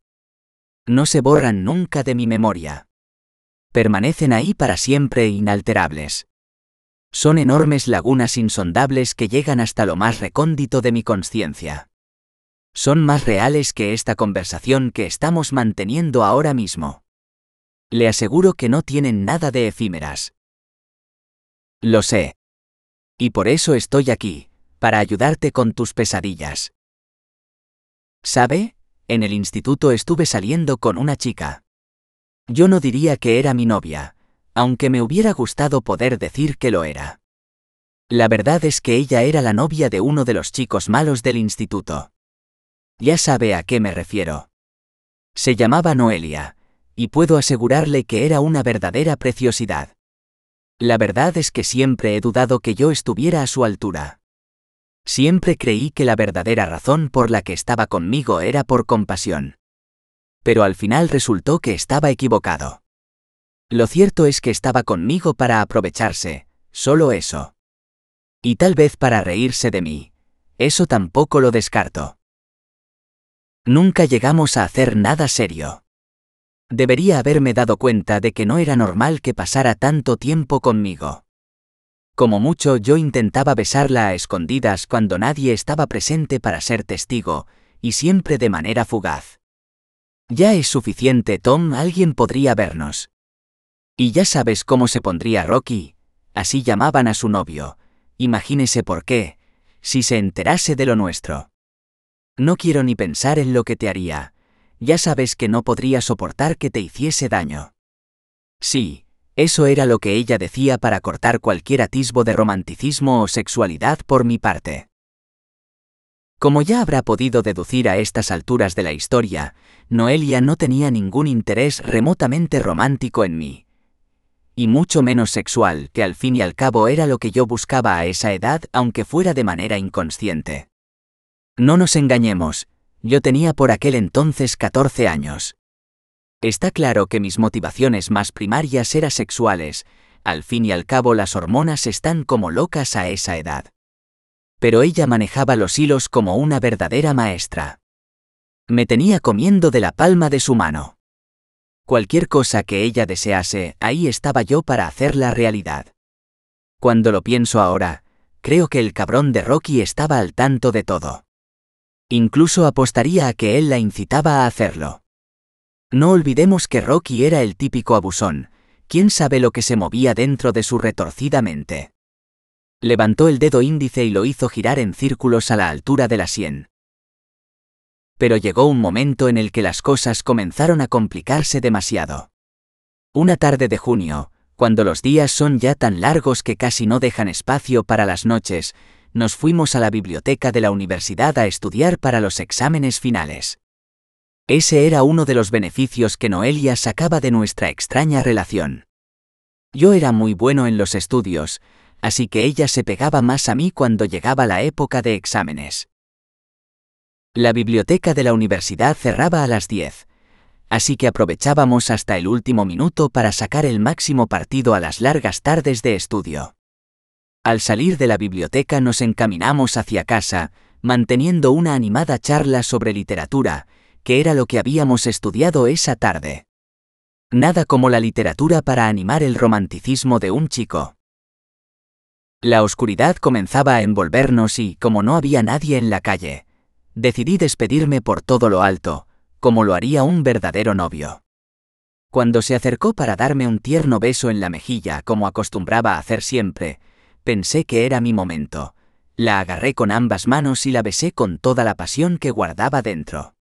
No se borran nunca de mi memoria. Permanecen ahí para siempre inalterables. Son enormes lagunas insondables que llegan hasta lo más recóndito de mi conciencia. Son más reales que esta conversación que estamos manteniendo ahora mismo. Le aseguro que no tienen nada de efímeras. Lo sé. Y por eso estoy aquí, para ayudarte con tus pesadillas. ¿Sabe? En el instituto estuve saliendo con una chica. Yo no diría que era mi novia, aunque me hubiera gustado poder decir que lo era. La verdad es que ella era la novia de uno de los chicos malos del instituto. Ya sabe a qué me refiero. Se llamaba Noelia, y puedo asegurarle que era una verdadera preciosidad. La verdad es que siempre he dudado que yo estuviera a su altura. Siempre creí que la verdadera razón por la que estaba conmigo era por compasión. Pero al final resultó que estaba equivocado. Lo cierto es que estaba conmigo para aprovecharse, solo eso. Y tal vez para reírse de mí. Eso tampoco lo descarto. Nunca llegamos a hacer nada serio. Debería haberme dado cuenta de que no era normal que pasara tanto tiempo conmigo. Como mucho yo intentaba besarla a escondidas cuando nadie estaba presente para ser testigo, y siempre de manera fugaz. Ya es suficiente, Tom, alguien podría vernos. Y ya sabes cómo se pondría Rocky, así llamaban a su novio, imagínese por qué, si se enterase de lo nuestro. No quiero ni pensar en lo que te haría, ya sabes que no podría soportar que te hiciese daño. Sí, eso era lo que ella decía para cortar cualquier atisbo de romanticismo o sexualidad por mi parte. Como ya habrá podido deducir a estas alturas de la historia, Noelia no tenía ningún interés remotamente romántico en mí, y mucho menos sexual, que al fin y al cabo era lo que yo buscaba a esa edad, aunque fuera de manera inconsciente. No nos engañemos, yo tenía por aquel entonces 14 años. Está claro que mis motivaciones más primarias eran sexuales, al fin y al cabo las hormonas están como locas a esa edad. Pero ella manejaba los hilos como una verdadera maestra. Me tenía comiendo de la palma de su mano. Cualquier cosa que ella desease, ahí estaba yo para hacerla realidad. Cuando lo pienso ahora, creo que el cabrón de Rocky estaba al tanto de todo. Incluso apostaría a que él la incitaba a hacerlo. No olvidemos que Rocky era el típico abusón, quién sabe lo que se movía dentro de su retorcida mente. Levantó el dedo índice y lo hizo girar en círculos a la altura de la sien pero llegó un momento en el que las cosas comenzaron a complicarse demasiado. Una tarde de junio, cuando los días son ya tan largos que casi no dejan espacio para las noches, nos fuimos a la biblioteca de la universidad a estudiar para los exámenes finales. Ese era uno de los beneficios que Noelia sacaba de nuestra extraña relación. Yo era muy bueno en los estudios, así que ella se pegaba más a mí cuando llegaba la época de exámenes. La biblioteca de la universidad cerraba a las 10, así que aprovechábamos hasta el último minuto para sacar el máximo partido a las largas tardes de estudio. Al salir de la biblioteca nos encaminamos hacia casa, manteniendo una animada charla sobre literatura, que era lo que habíamos estudiado esa tarde. Nada como la literatura para animar el romanticismo de un chico. La oscuridad comenzaba a envolvernos y, como no había nadie en la calle, decidí despedirme por todo lo alto, como lo haría un verdadero novio. Cuando se acercó para darme un tierno beso en la mejilla como acostumbraba a hacer siempre, pensé que era mi momento. La agarré con ambas manos y la besé con toda la pasión que guardaba dentro.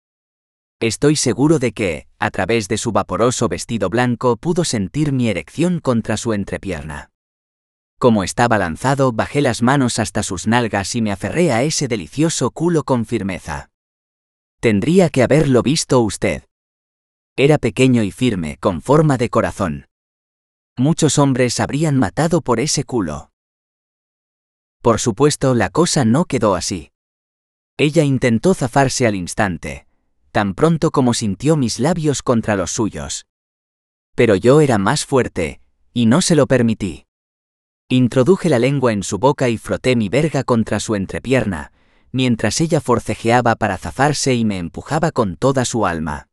Estoy seguro de que, a través de su vaporoso vestido blanco, pudo sentir mi erección contra su entrepierna. Como estaba lanzado, bajé las manos hasta sus nalgas y me aferré a ese delicioso culo con firmeza. Tendría que haberlo visto usted. Era pequeño y firme, con forma de corazón. Muchos hombres habrían matado por ese culo. Por supuesto, la cosa no quedó así. Ella intentó zafarse al instante, tan pronto como sintió mis labios contra los suyos. Pero yo era más fuerte, y no se lo permití. Introduje la lengua en su boca y froté mi verga contra su entrepierna, mientras ella forcejeaba para zafarse y me empujaba con toda su alma.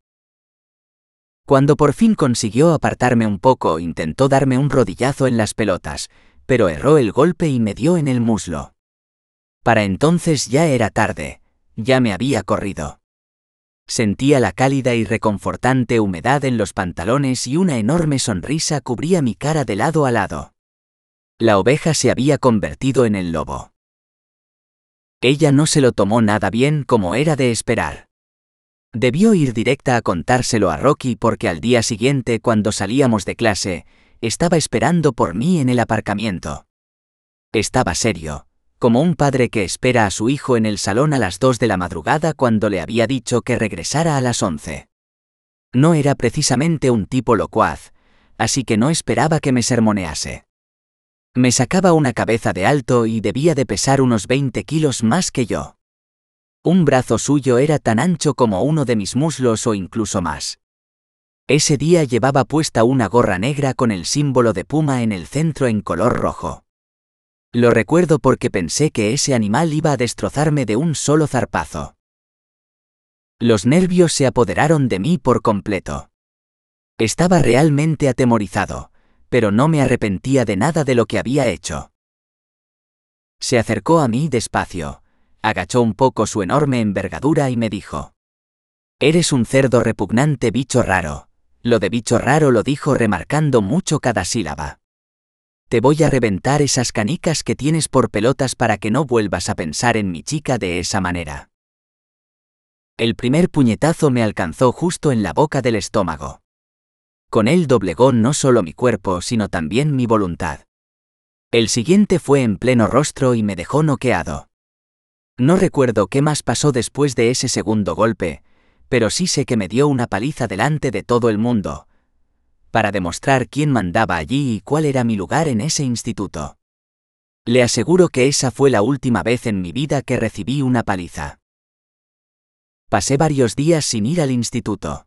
Cuando por fin consiguió apartarme un poco, intentó darme un rodillazo en las pelotas, pero erró el golpe y me dio en el muslo. Para entonces ya era tarde, ya me había corrido. Sentía la cálida y reconfortante humedad en los pantalones y una enorme sonrisa cubría mi cara de lado a lado. La oveja se había convertido en el lobo. Ella no se lo tomó nada bien como era de esperar. Debió ir directa a contárselo a Rocky porque al día siguiente, cuando salíamos de clase, estaba esperando por mí en el aparcamiento. Estaba serio, como un padre que espera a su hijo en el salón a las dos de la madrugada cuando le había dicho que regresara a las once. No era precisamente un tipo locuaz, así que no esperaba que me sermonease. Me sacaba una cabeza de alto y debía de pesar unos 20 kilos más que yo. Un brazo suyo era tan ancho como uno de mis muslos o incluso más. Ese día llevaba puesta una gorra negra con el símbolo de puma en el centro en color rojo. Lo recuerdo porque pensé que ese animal iba a destrozarme de un solo zarpazo. Los nervios se apoderaron de mí por completo. Estaba realmente atemorizado, pero no me arrepentía de nada de lo que había hecho. Se acercó a mí despacio, agachó un poco su enorme envergadura y me dijo, Eres un cerdo repugnante bicho raro. Lo de bicho raro lo dijo remarcando mucho cada sílaba. Te voy a reventar esas canicas que tienes por pelotas para que no vuelvas a pensar en mi chica de esa manera. El primer puñetazo me alcanzó justo en la boca del estómago. Con él doblegó no solo mi cuerpo, sino también mi voluntad. El siguiente fue en pleno rostro y me dejó noqueado. No recuerdo qué más pasó después de ese segundo golpe, pero sí sé que me dio una paliza delante de todo el mundo, para demostrar quién mandaba allí y cuál era mi lugar en ese instituto. Le aseguro que esa fue la última vez en mi vida que recibí una paliza. Pasé varios días sin ir al instituto.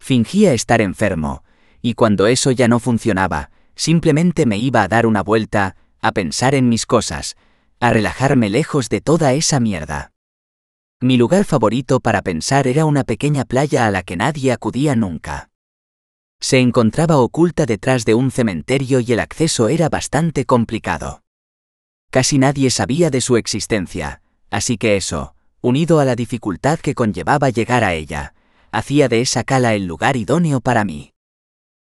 Fingía estar enfermo, y cuando eso ya no funcionaba, simplemente me iba a dar una vuelta, a pensar en mis cosas, a relajarme lejos de toda esa mierda. Mi lugar favorito para pensar era una pequeña playa a la que nadie acudía nunca se encontraba oculta detrás de un cementerio y el acceso era bastante complicado. Casi nadie sabía de su existencia, así que eso, unido a la dificultad que conllevaba llegar a ella, hacía de esa cala el lugar idóneo para mí.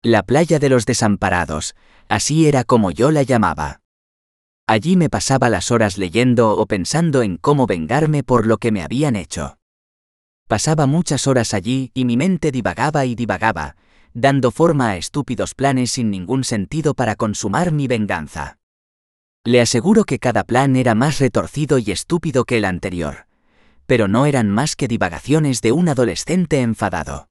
La playa de los desamparados, así era como yo la llamaba. Allí me pasaba las horas leyendo o pensando en cómo vengarme por lo que me habían hecho. Pasaba muchas horas allí y mi mente divagaba y divagaba, dando forma a estúpidos planes sin ningún sentido para consumar mi venganza. Le aseguro que cada plan era más retorcido y estúpido que el anterior, pero no eran más que divagaciones de un adolescente enfadado.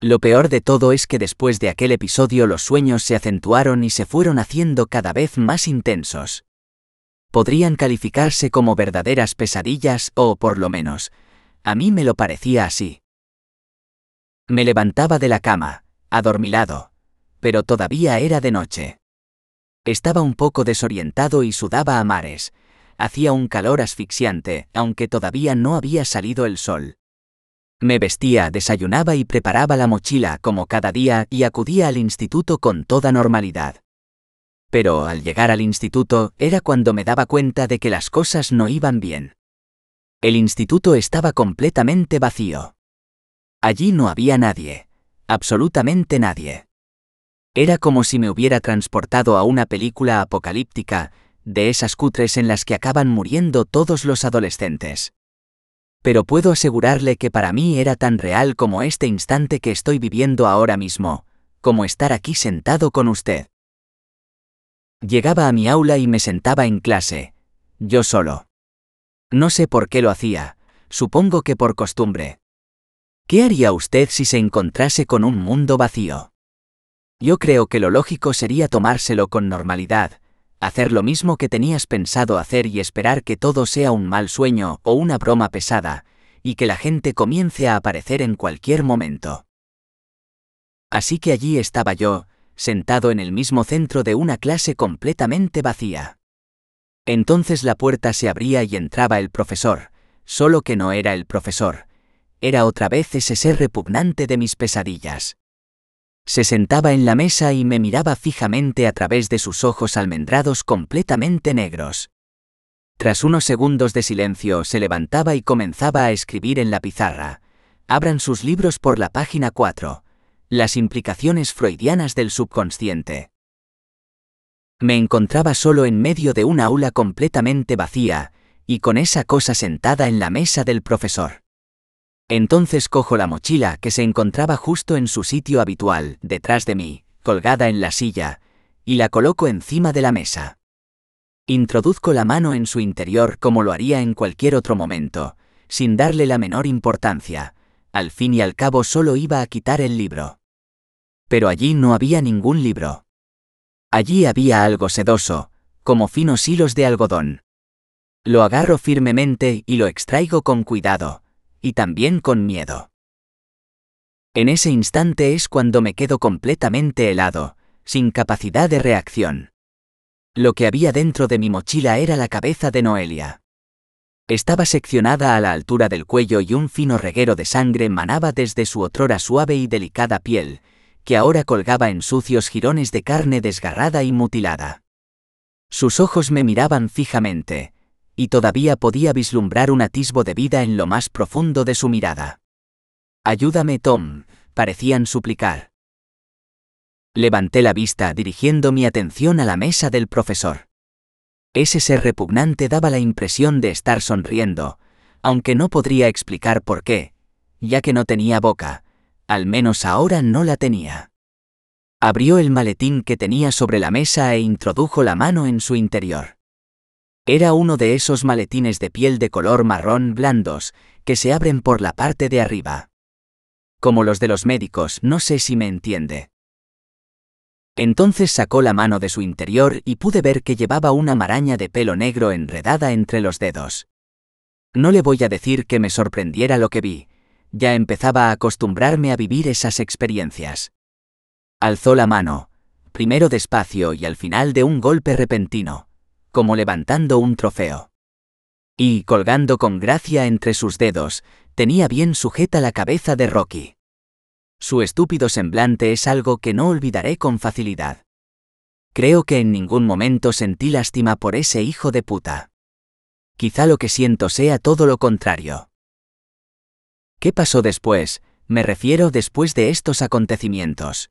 Lo peor de todo es que después de aquel episodio los sueños se acentuaron y se fueron haciendo cada vez más intensos. Podrían calificarse como verdaderas pesadillas o, por lo menos, a mí me lo parecía así. Me levantaba de la cama, adormilado, pero todavía era de noche. Estaba un poco desorientado y sudaba a mares. Hacía un calor asfixiante, aunque todavía no había salido el sol. Me vestía, desayunaba y preparaba la mochila como cada día y acudía al instituto con toda normalidad. Pero al llegar al instituto era cuando me daba cuenta de que las cosas no iban bien. El instituto estaba completamente vacío. Allí no había nadie, absolutamente nadie. Era como si me hubiera transportado a una película apocalíptica, de esas cutres en las que acaban muriendo todos los adolescentes. Pero puedo asegurarle que para mí era tan real como este instante que estoy viviendo ahora mismo, como estar aquí sentado con usted. Llegaba a mi aula y me sentaba en clase, yo solo. No sé por qué lo hacía, supongo que por costumbre. ¿Qué haría usted si se encontrase con un mundo vacío? Yo creo que lo lógico sería tomárselo con normalidad, hacer lo mismo que tenías pensado hacer y esperar que todo sea un mal sueño o una broma pesada, y que la gente comience a aparecer en cualquier momento. Así que allí estaba yo, sentado en el mismo centro de una clase completamente vacía. Entonces la puerta se abría y entraba el profesor, solo que no era el profesor, era otra vez ese ser repugnante de mis pesadillas. Se sentaba en la mesa y me miraba fijamente a través de sus ojos almendrados completamente negros. Tras unos segundos de silencio se levantaba y comenzaba a escribir en la pizarra. Abran sus libros por la página 4. Las implicaciones freudianas del subconsciente. Me encontraba solo en medio de una aula completamente vacía, y con esa cosa sentada en la mesa del profesor. Entonces cojo la mochila que se encontraba justo en su sitio habitual, detrás de mí, colgada en la silla, y la coloco encima de la mesa. Introduzco la mano en su interior como lo haría en cualquier otro momento, sin darle la menor importancia. Al fin y al cabo solo iba a quitar el libro. Pero allí no había ningún libro. Allí había algo sedoso, como finos hilos de algodón. Lo agarro firmemente y lo extraigo con cuidado, y también con miedo. En ese instante es cuando me quedo completamente helado, sin capacidad de reacción. Lo que había dentro de mi mochila era la cabeza de Noelia. Estaba seccionada a la altura del cuello y un fino reguero de sangre manaba desde su otrora suave y delicada piel, que ahora colgaba en sucios jirones de carne desgarrada y mutilada. Sus ojos me miraban fijamente, y todavía podía vislumbrar un atisbo de vida en lo más profundo de su mirada. Ayúdame, Tom, parecían suplicar. Levanté la vista dirigiendo mi atención a la mesa del profesor. Ese ser repugnante daba la impresión de estar sonriendo, aunque no podría explicar por qué, ya que no tenía boca, al menos ahora no la tenía. Abrió el maletín que tenía sobre la mesa e introdujo la mano en su interior. Era uno de esos maletines de piel de color marrón blandos, que se abren por la parte de arriba. Como los de los médicos, no sé si me entiende. Entonces sacó la mano de su interior y pude ver que llevaba una maraña de pelo negro enredada entre los dedos. No le voy a decir que me sorprendiera lo que vi, ya empezaba a acostumbrarme a vivir esas experiencias. Alzó la mano, primero despacio y al final de un golpe repentino como levantando un trofeo. Y, colgando con gracia entre sus dedos, tenía bien sujeta la cabeza de Rocky. Su estúpido semblante es algo que no olvidaré con facilidad. Creo que en ningún momento sentí lástima por ese hijo de puta. Quizá lo que siento sea todo lo contrario. ¿Qué pasó después? Me refiero después de estos acontecimientos.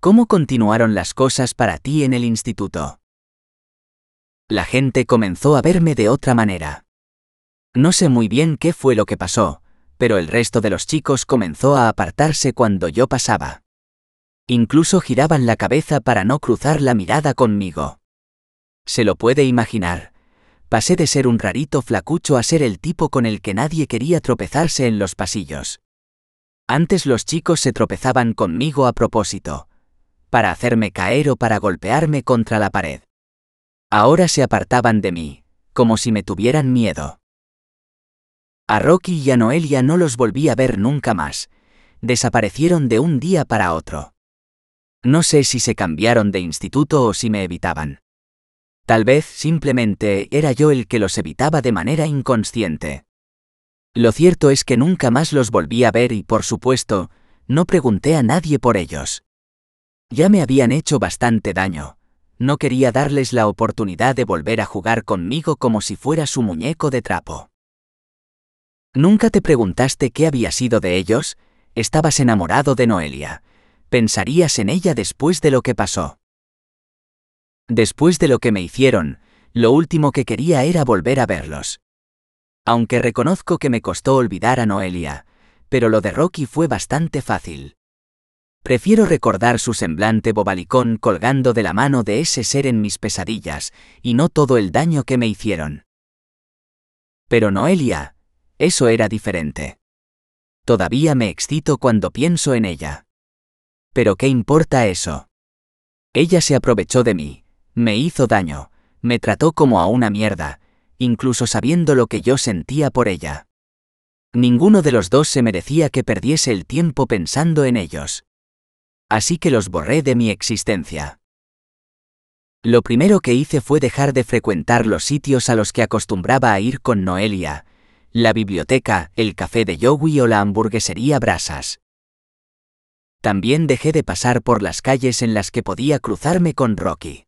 ¿Cómo continuaron las cosas para ti en el instituto? La gente comenzó a verme de otra manera. No sé muy bien qué fue lo que pasó, pero el resto de los chicos comenzó a apartarse cuando yo pasaba. Incluso giraban la cabeza para no cruzar la mirada conmigo. Se lo puede imaginar. Pasé de ser un rarito flacucho a ser el tipo con el que nadie quería tropezarse en los pasillos. Antes los chicos se tropezaban conmigo a propósito, para hacerme caer o para golpearme contra la pared. Ahora se apartaban de mí, como si me tuvieran miedo. A Rocky y a Noelia no los volví a ver nunca más. Desaparecieron de un día para otro. No sé si se cambiaron de instituto o si me evitaban. Tal vez simplemente era yo el que los evitaba de manera inconsciente. Lo cierto es que nunca más los volví a ver y, por supuesto, no pregunté a nadie por ellos. Ya me habían hecho bastante daño, no quería darles la oportunidad de volver a jugar conmigo como si fuera su muñeco de trapo. ¿Nunca te preguntaste qué había sido de ellos? Estabas enamorado de Noelia. Pensarías en ella después de lo que pasó. Después de lo que me hicieron, lo último que quería era volver a verlos. Aunque reconozco que me costó olvidar a Noelia, pero lo de Rocky fue bastante fácil. Prefiero recordar su semblante bobalicón colgando de la mano de ese ser en mis pesadillas, y no todo el daño que me hicieron. Pero Noelia, eso era diferente. Todavía me excito cuando pienso en ella. Pero ¿qué importa eso? Ella se aprovechó de mí, me hizo daño, me trató como a una mierda, incluso sabiendo lo que yo sentía por ella. Ninguno de los dos se merecía que perdiese el tiempo pensando en ellos así que los borré de mi existencia. Lo primero que hice fue dejar de frecuentar los sitios a los que acostumbraba a ir con Noelia, la biblioteca, el café de Yowie o la hamburguesería Brasas. También dejé de pasar por las calles en las que podía cruzarme con Rocky.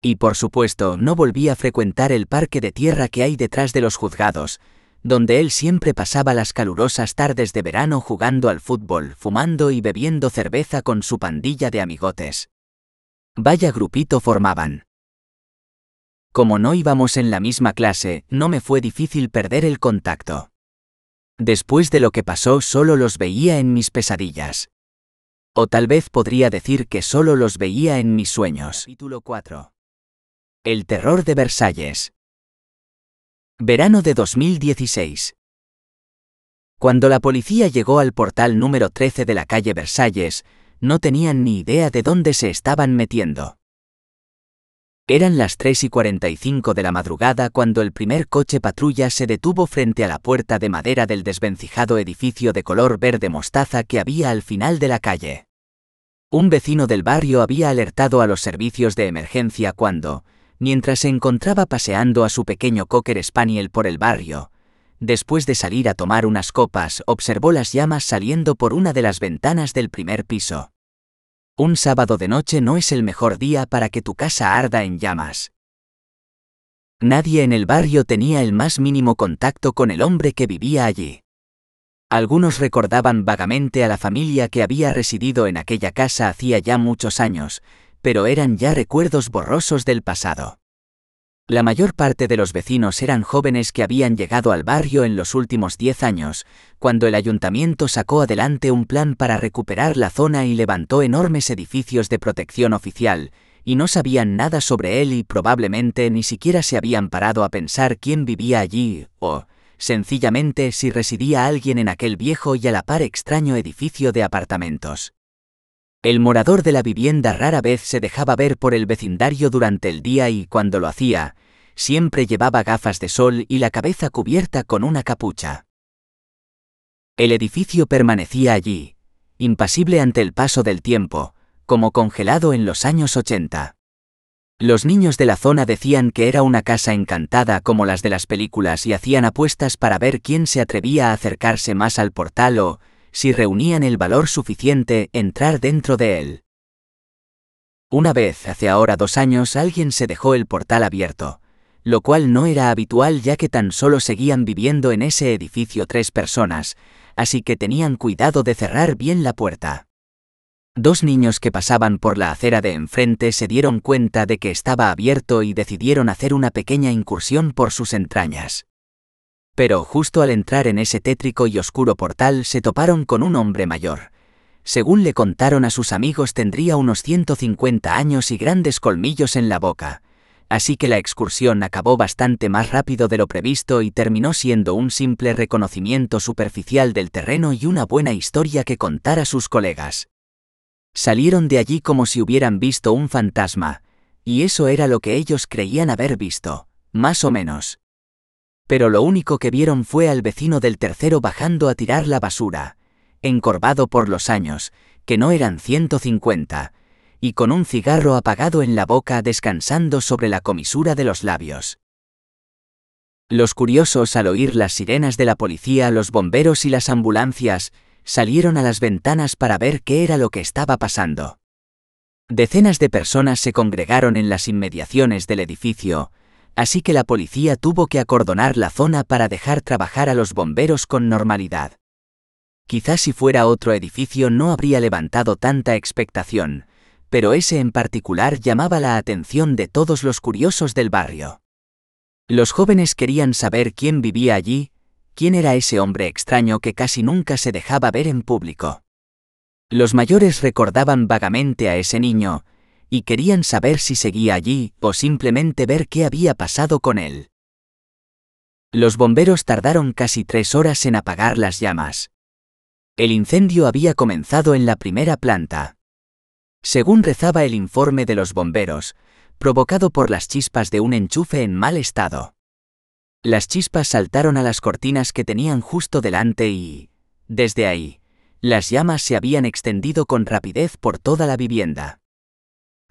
Y por supuesto, no volví a frecuentar el parque de tierra que hay detrás de los juzgados, donde él siempre pasaba las calurosas tardes de verano jugando al fútbol, fumando y bebiendo cerveza con su pandilla de amigotes. Vaya grupito formaban. Como no íbamos en la misma clase, no me fue difícil perder el contacto. Después de lo que pasó solo los veía en mis pesadillas. O tal vez podría decir que solo los veía en mis sueños. Capítulo 4. El terror de Versalles. Verano de 2016. Cuando la policía llegó al portal número 13 de la calle Versalles, no tenían ni idea de dónde se estaban metiendo. Eran las 3 y 45 de la madrugada cuando el primer coche patrulla se detuvo frente a la puerta de madera del desvencijado edificio de color verde mostaza que había al final de la calle. Un vecino del barrio había alertado a los servicios de emergencia cuando, mientras se encontraba paseando a su pequeño cocker spaniel por el barrio, después de salir a tomar unas copas, observó las llamas saliendo por una de las ventanas del primer piso. Un sábado de noche no es el mejor día para que tu casa arda en llamas. Nadie en el barrio tenía el más mínimo contacto con el hombre que vivía allí. Algunos recordaban vagamente a la familia que había residido en aquella casa hacía ya muchos años, pero eran ya recuerdos borrosos del pasado. La mayor parte de los vecinos eran jóvenes que habían llegado al barrio en los últimos diez años, cuando el ayuntamiento sacó adelante un plan para recuperar la zona y levantó enormes edificios de protección oficial, y no sabían nada sobre él y probablemente ni siquiera se habían parado a pensar quién vivía allí, o, sencillamente, si residía alguien en aquel viejo y a la par extraño edificio de apartamentos. El morador de la vivienda rara vez se dejaba ver por el vecindario durante el día y cuando lo hacía, siempre llevaba gafas de sol y la cabeza cubierta con una capucha. El edificio permanecía allí, impasible ante el paso del tiempo, como congelado en los años 80. Los niños de la zona decían que era una casa encantada como las de las películas y hacían apuestas para ver quién se atrevía a acercarse más al portal o, si reunían el valor suficiente, entrar dentro de él. Una vez, hace ahora dos años, alguien se dejó el portal abierto, lo cual no era habitual ya que tan solo seguían viviendo en ese edificio tres personas, así que tenían cuidado de cerrar bien la puerta. Dos niños que pasaban por la acera de enfrente se dieron cuenta de que estaba abierto y decidieron hacer una pequeña incursión por sus entrañas. Pero justo al entrar en ese tétrico y oscuro portal se toparon con un hombre mayor. Según le contaron a sus amigos tendría unos 150 años y grandes colmillos en la boca, así que la excursión acabó bastante más rápido de lo previsto y terminó siendo un simple reconocimiento superficial del terreno y una buena historia que contar a sus colegas. Salieron de allí como si hubieran visto un fantasma, y eso era lo que ellos creían haber visto, más o menos pero lo único que vieron fue al vecino del tercero bajando a tirar la basura, encorvado por los años, que no eran 150, y con un cigarro apagado en la boca descansando sobre la comisura de los labios. Los curiosos al oír las sirenas de la policía, los bomberos y las ambulancias, salieron a las ventanas para ver qué era lo que estaba pasando. Decenas de personas se congregaron en las inmediaciones del edificio, así que la policía tuvo que acordonar la zona para dejar trabajar a los bomberos con normalidad. Quizás si fuera otro edificio no habría levantado tanta expectación, pero ese en particular llamaba la atención de todos los curiosos del barrio. Los jóvenes querían saber quién vivía allí, quién era ese hombre extraño que casi nunca se dejaba ver en público. Los mayores recordaban vagamente a ese niño, y querían saber si seguía allí o simplemente ver qué había pasado con él. Los bomberos tardaron casi tres horas en apagar las llamas. El incendio había comenzado en la primera planta. Según rezaba el informe de los bomberos, provocado por las chispas de un enchufe en mal estado. Las chispas saltaron a las cortinas que tenían justo delante y, desde ahí, las llamas se habían extendido con rapidez por toda la vivienda.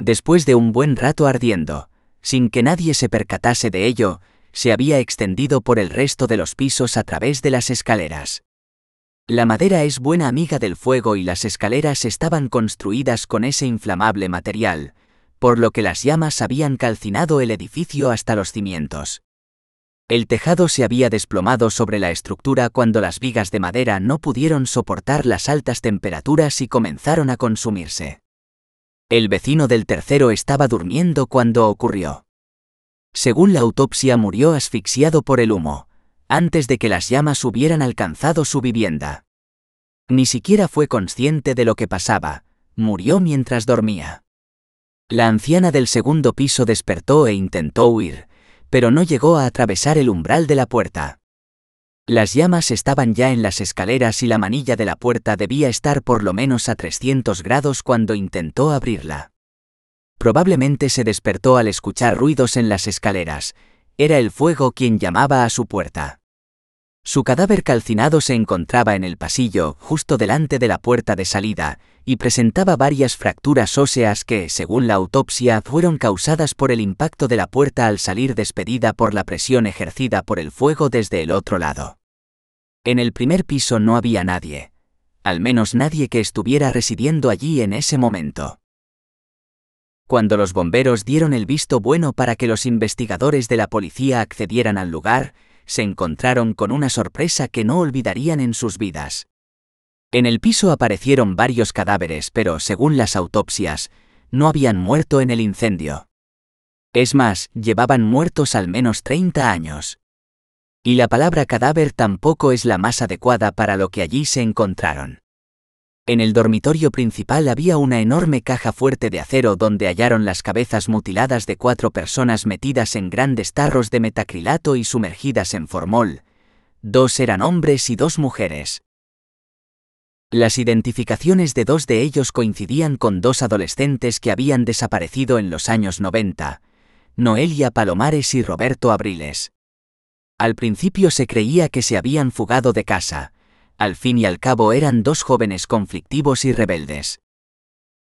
Después de un buen rato ardiendo, sin que nadie se percatase de ello, se había extendido por el resto de los pisos a través de las escaleras. La madera es buena amiga del fuego y las escaleras estaban construidas con ese inflamable material, por lo que las llamas habían calcinado el edificio hasta los cimientos. El tejado se había desplomado sobre la estructura cuando las vigas de madera no pudieron soportar las altas temperaturas y comenzaron a consumirse. El vecino del tercero estaba durmiendo cuando ocurrió. Según la autopsia murió asfixiado por el humo, antes de que las llamas hubieran alcanzado su vivienda. Ni siquiera fue consciente de lo que pasaba, murió mientras dormía. La anciana del segundo piso despertó e intentó huir, pero no llegó a atravesar el umbral de la puerta. Las llamas estaban ya en las escaleras y la manilla de la puerta debía estar por lo menos a 300 grados cuando intentó abrirla. Probablemente se despertó al escuchar ruidos en las escaleras. Era el fuego quien llamaba a su puerta. Su cadáver calcinado se encontraba en el pasillo, justo delante de la puerta de salida, y presentaba varias fracturas óseas que, según la autopsia, fueron causadas por el impacto de la puerta al salir despedida por la presión ejercida por el fuego desde el otro lado. En el primer piso no había nadie, al menos nadie que estuviera residiendo allí en ese momento. Cuando los bomberos dieron el visto bueno para que los investigadores de la policía accedieran al lugar, se encontraron con una sorpresa que no olvidarían en sus vidas. En el piso aparecieron varios cadáveres, pero según las autopsias, no habían muerto en el incendio. Es más, llevaban muertos al menos 30 años. Y la palabra cadáver tampoco es la más adecuada para lo que allí se encontraron. En el dormitorio principal había una enorme caja fuerte de acero donde hallaron las cabezas mutiladas de cuatro personas metidas en grandes tarros de metacrilato y sumergidas en formol. Dos eran hombres y dos mujeres. Las identificaciones de dos de ellos coincidían con dos adolescentes que habían desaparecido en los años 90, Noelia Palomares y Roberto Abriles. Al principio se creía que se habían fugado de casa, al fin y al cabo eran dos jóvenes conflictivos y rebeldes.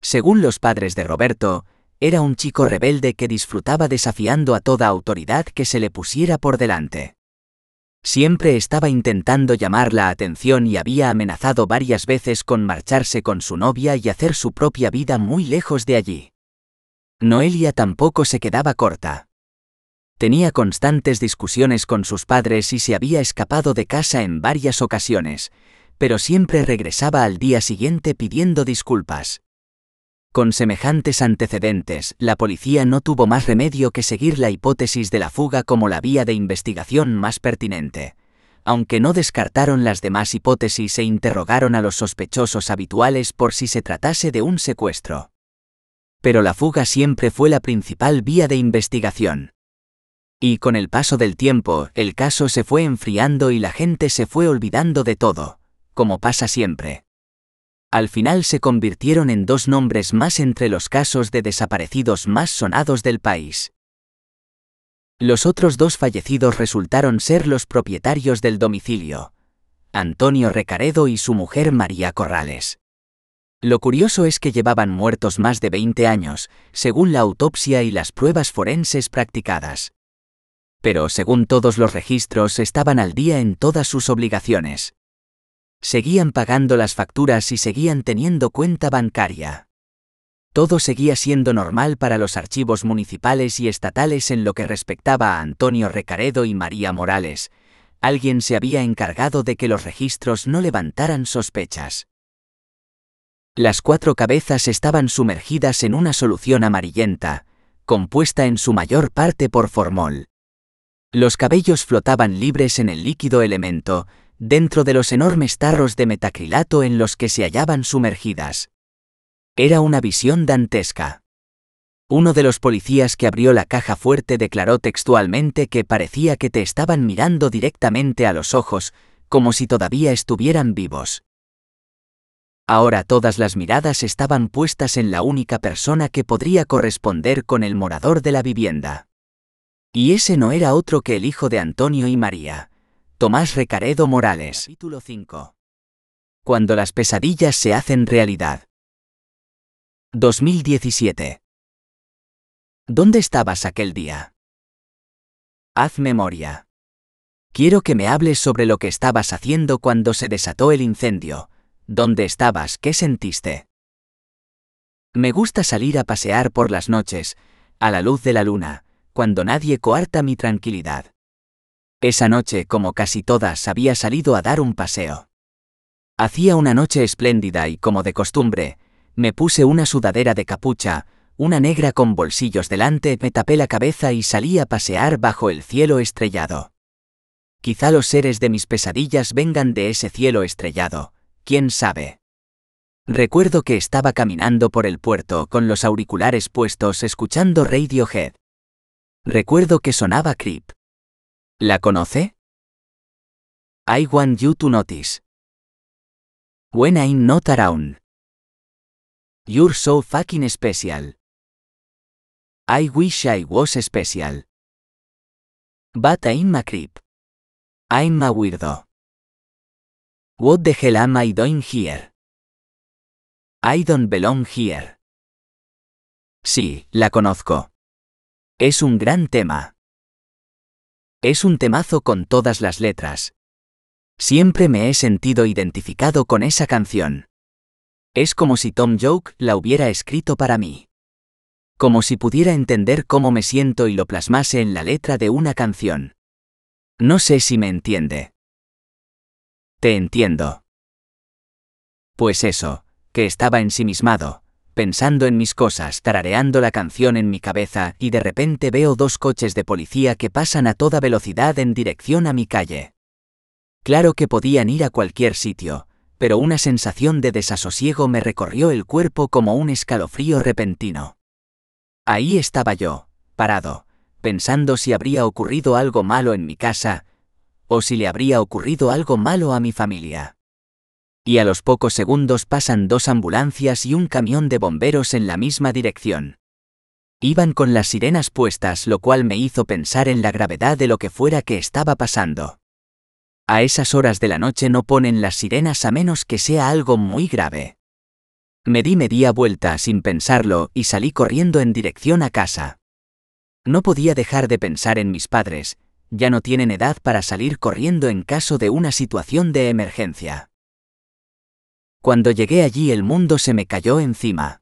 Según los padres de Roberto, era un chico rebelde que disfrutaba desafiando a toda autoridad que se le pusiera por delante. Siempre estaba intentando llamar la atención y había amenazado varias veces con marcharse con su novia y hacer su propia vida muy lejos de allí. Noelia tampoco se quedaba corta. Tenía constantes discusiones con sus padres y se había escapado de casa en varias ocasiones, pero siempre regresaba al día siguiente pidiendo disculpas. Con semejantes antecedentes, la policía no tuvo más remedio que seguir la hipótesis de la fuga como la vía de investigación más pertinente, aunque no descartaron las demás hipótesis e interrogaron a los sospechosos habituales por si se tratase de un secuestro. Pero la fuga siempre fue la principal vía de investigación. Y con el paso del tiempo, el caso se fue enfriando y la gente se fue olvidando de todo, como pasa siempre. Al final se convirtieron en dos nombres más entre los casos de desaparecidos más sonados del país. Los otros dos fallecidos resultaron ser los propietarios del domicilio, Antonio Recaredo y su mujer María Corrales. Lo curioso es que llevaban muertos más de 20 años, según la autopsia y las pruebas forenses practicadas pero según todos los registros estaban al día en todas sus obligaciones. Seguían pagando las facturas y seguían teniendo cuenta bancaria. Todo seguía siendo normal para los archivos municipales y estatales en lo que respectaba a Antonio Recaredo y María Morales. Alguien se había encargado de que los registros no levantaran sospechas. Las cuatro cabezas estaban sumergidas en una solución amarillenta, compuesta en su mayor parte por formol. Los cabellos flotaban libres en el líquido elemento, dentro de los enormes tarros de metacrilato en los que se hallaban sumergidas. Era una visión dantesca. Uno de los policías que abrió la caja fuerte declaró textualmente que parecía que te estaban mirando directamente a los ojos, como si todavía estuvieran vivos. Ahora todas las miradas estaban puestas en la única persona que podría corresponder con el morador de la vivienda. Y ese no era otro que el hijo de Antonio y María, Tomás Recaredo Morales. Capítulo 5. Cuando las pesadillas se hacen realidad. 2017. ¿Dónde estabas aquel día? Haz memoria. Quiero que me hables sobre lo que estabas haciendo cuando se desató el incendio. ¿Dónde estabas? ¿Qué sentiste? Me gusta salir a pasear por las noches, a la luz de la luna, cuando nadie coarta mi tranquilidad. Esa noche, como casi todas, había salido a dar un paseo. Hacía una noche espléndida y, como de costumbre, me puse una sudadera de capucha, una negra con bolsillos delante, me tapé la cabeza y salí a pasear bajo el cielo estrellado. Quizá los seres de mis pesadillas vengan de ese cielo estrellado, quién sabe. Recuerdo que estaba caminando por el puerto con los auriculares puestos escuchando Radiohead. Recuerdo que sonaba Creep. ¿La conoce? I want you to notice. When I'm not around. You're so fucking special. I wish I was special. But I'm a creep. I'm a weirdo. What the hell am I doing here? I don't belong here. Sí, la conozco. Es un gran tema. Es un temazo con todas las letras. Siempre me he sentido identificado con esa canción. Es como si Tom Joke la hubiera escrito para mí. Como si pudiera entender cómo me siento y lo plasmase en la letra de una canción. No sé si me entiende. Te entiendo. Pues eso, que estaba ensimismado, pensando en mis cosas, tarareando la canción en mi cabeza, y de repente veo dos coches de policía que pasan a toda velocidad en dirección a mi calle. Claro que podían ir a cualquier sitio, pero una sensación de desasosiego me recorrió el cuerpo como un escalofrío repentino. Ahí estaba yo, parado, pensando si habría ocurrido algo malo en mi casa, o si le habría ocurrido algo malo a mi familia y a los pocos segundos pasan dos ambulancias y un camión de bomberos en la misma dirección. Iban con las sirenas puestas, lo cual me hizo pensar en la gravedad de lo que fuera que estaba pasando. A esas horas de la noche no ponen las sirenas a menos que sea algo muy grave. Me di media vuelta sin pensarlo y salí corriendo en dirección a casa. No podía dejar de pensar en mis padres, ya no tienen edad para salir corriendo en caso de una situación de emergencia. Cuando llegué allí el mundo se me cayó encima.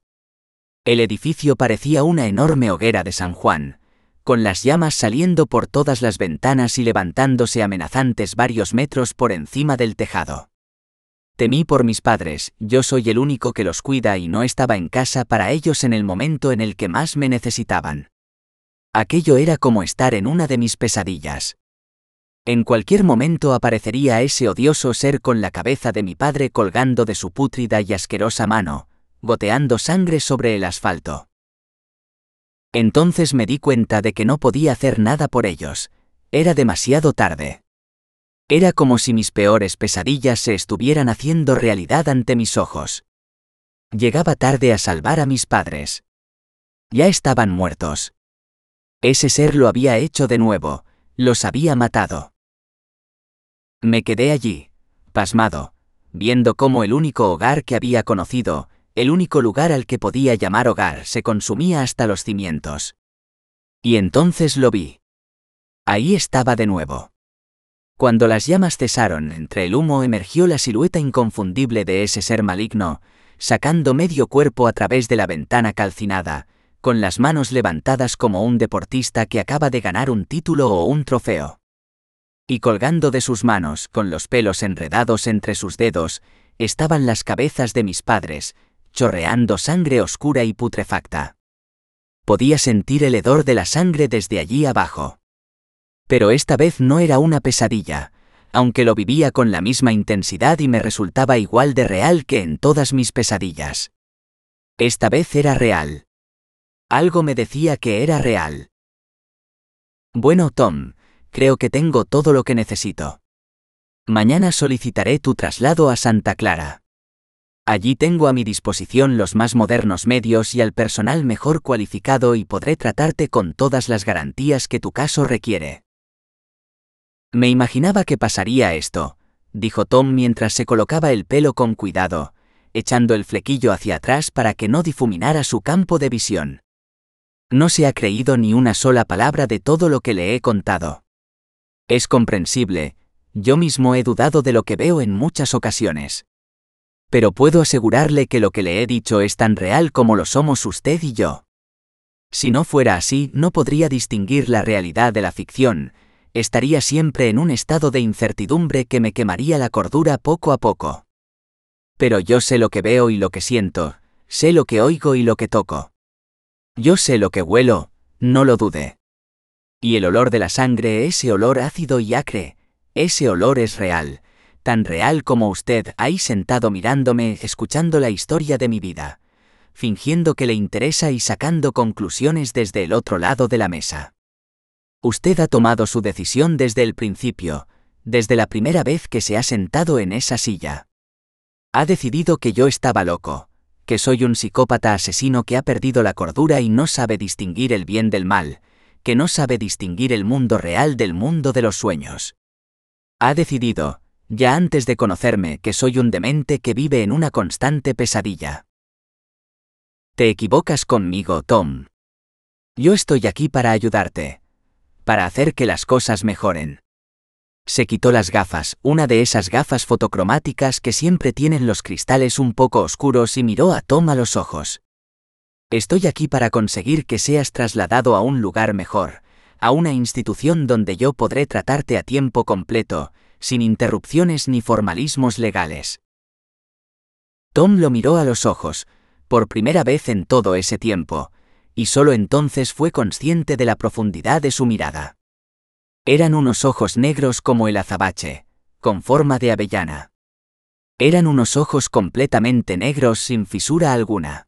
El edificio parecía una enorme hoguera de San Juan, con las llamas saliendo por todas las ventanas y levantándose amenazantes varios metros por encima del tejado. Temí por mis padres, yo soy el único que los cuida y no estaba en casa para ellos en el momento en el que más me necesitaban. Aquello era como estar en una de mis pesadillas. En cualquier momento aparecería ese odioso ser con la cabeza de mi padre colgando de su pútrida y asquerosa mano, goteando sangre sobre el asfalto. Entonces me di cuenta de que no podía hacer nada por ellos, era demasiado tarde. Era como si mis peores pesadillas se estuvieran haciendo realidad ante mis ojos. Llegaba tarde a salvar a mis padres. Ya estaban muertos. Ese ser lo había hecho de nuevo, los había matado. Me quedé allí, pasmado, viendo cómo el único hogar que había conocido, el único lugar al que podía llamar hogar, se consumía hasta los cimientos. Y entonces lo vi. Ahí estaba de nuevo. Cuando las llamas cesaron, entre el humo emergió la silueta inconfundible de ese ser maligno, sacando medio cuerpo a través de la ventana calcinada, con las manos levantadas como un deportista que acaba de ganar un título o un trofeo y colgando de sus manos, con los pelos enredados entre sus dedos, estaban las cabezas de mis padres, chorreando sangre oscura y putrefacta. Podía sentir el hedor de la sangre desde allí abajo. Pero esta vez no era una pesadilla, aunque lo vivía con la misma intensidad y me resultaba igual de real que en todas mis pesadillas. Esta vez era real. Algo me decía que era real. Bueno, Tom, creo que tengo todo lo que necesito. Mañana solicitaré tu traslado a Santa Clara. Allí tengo a mi disposición los más modernos medios y al personal mejor cualificado y podré tratarte con todas las garantías que tu caso requiere. Me imaginaba que pasaría esto, dijo Tom mientras se colocaba el pelo con cuidado, echando el flequillo hacia atrás para que no difuminara su campo de visión. No se ha creído ni una sola palabra de todo lo que le he contado. Es comprensible, yo mismo he dudado de lo que veo en muchas ocasiones. Pero puedo asegurarle que lo que le he dicho es tan real como lo somos usted y yo. Si no fuera así, no podría distinguir la realidad de la ficción, estaría siempre en un estado de incertidumbre que me quemaría la cordura poco a poco. Pero yo sé lo que veo y lo que siento, sé lo que oigo y lo que toco. Yo sé lo que huelo, no lo dude. Y el olor de la sangre, ese olor ácido y acre, ese olor es real, tan real como usted ahí sentado mirándome, escuchando la historia de mi vida, fingiendo que le interesa y sacando conclusiones desde el otro lado de la mesa. Usted ha tomado su decisión desde el principio, desde la primera vez que se ha sentado en esa silla. Ha decidido que yo estaba loco, que soy un psicópata asesino que ha perdido la cordura y no sabe distinguir el bien del mal, que no sabe distinguir el mundo real del mundo de los sueños. Ha decidido, ya antes de conocerme, que soy un demente que vive en una constante pesadilla. Te equivocas conmigo, Tom. Yo estoy aquí para ayudarte, para hacer que las cosas mejoren. Se quitó las gafas, una de esas gafas fotocromáticas que siempre tienen los cristales un poco oscuros y miró a Tom a los ojos. Estoy aquí para conseguir que seas trasladado a un lugar mejor, a una institución donde yo podré tratarte a tiempo completo, sin interrupciones ni formalismos legales. Tom lo miró a los ojos, por primera vez en todo ese tiempo, y solo entonces fue consciente de la profundidad de su mirada. Eran unos ojos negros como el azabache, con forma de avellana. Eran unos ojos completamente negros sin fisura alguna.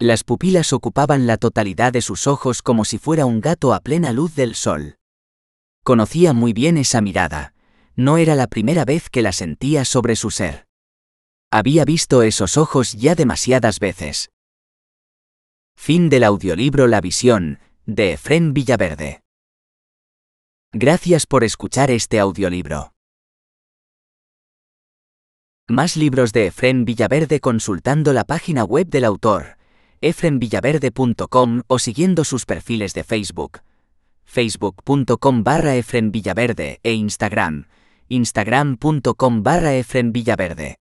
Las pupilas ocupaban la totalidad de sus ojos como si fuera un gato a plena luz del sol. Conocía muy bien esa mirada, no era la primera vez que la sentía sobre su ser. Había visto esos ojos ya demasiadas veces. Fin del audiolibro La visión, de Efrén Villaverde. Gracias por escuchar este audiolibro. Más libros de Efrén Villaverde consultando la página web del autor efrenvillaverde.com o siguiendo sus perfiles de Facebook, facebook.com barra Villaverde e Instagram, instagram.com barra Villaverde.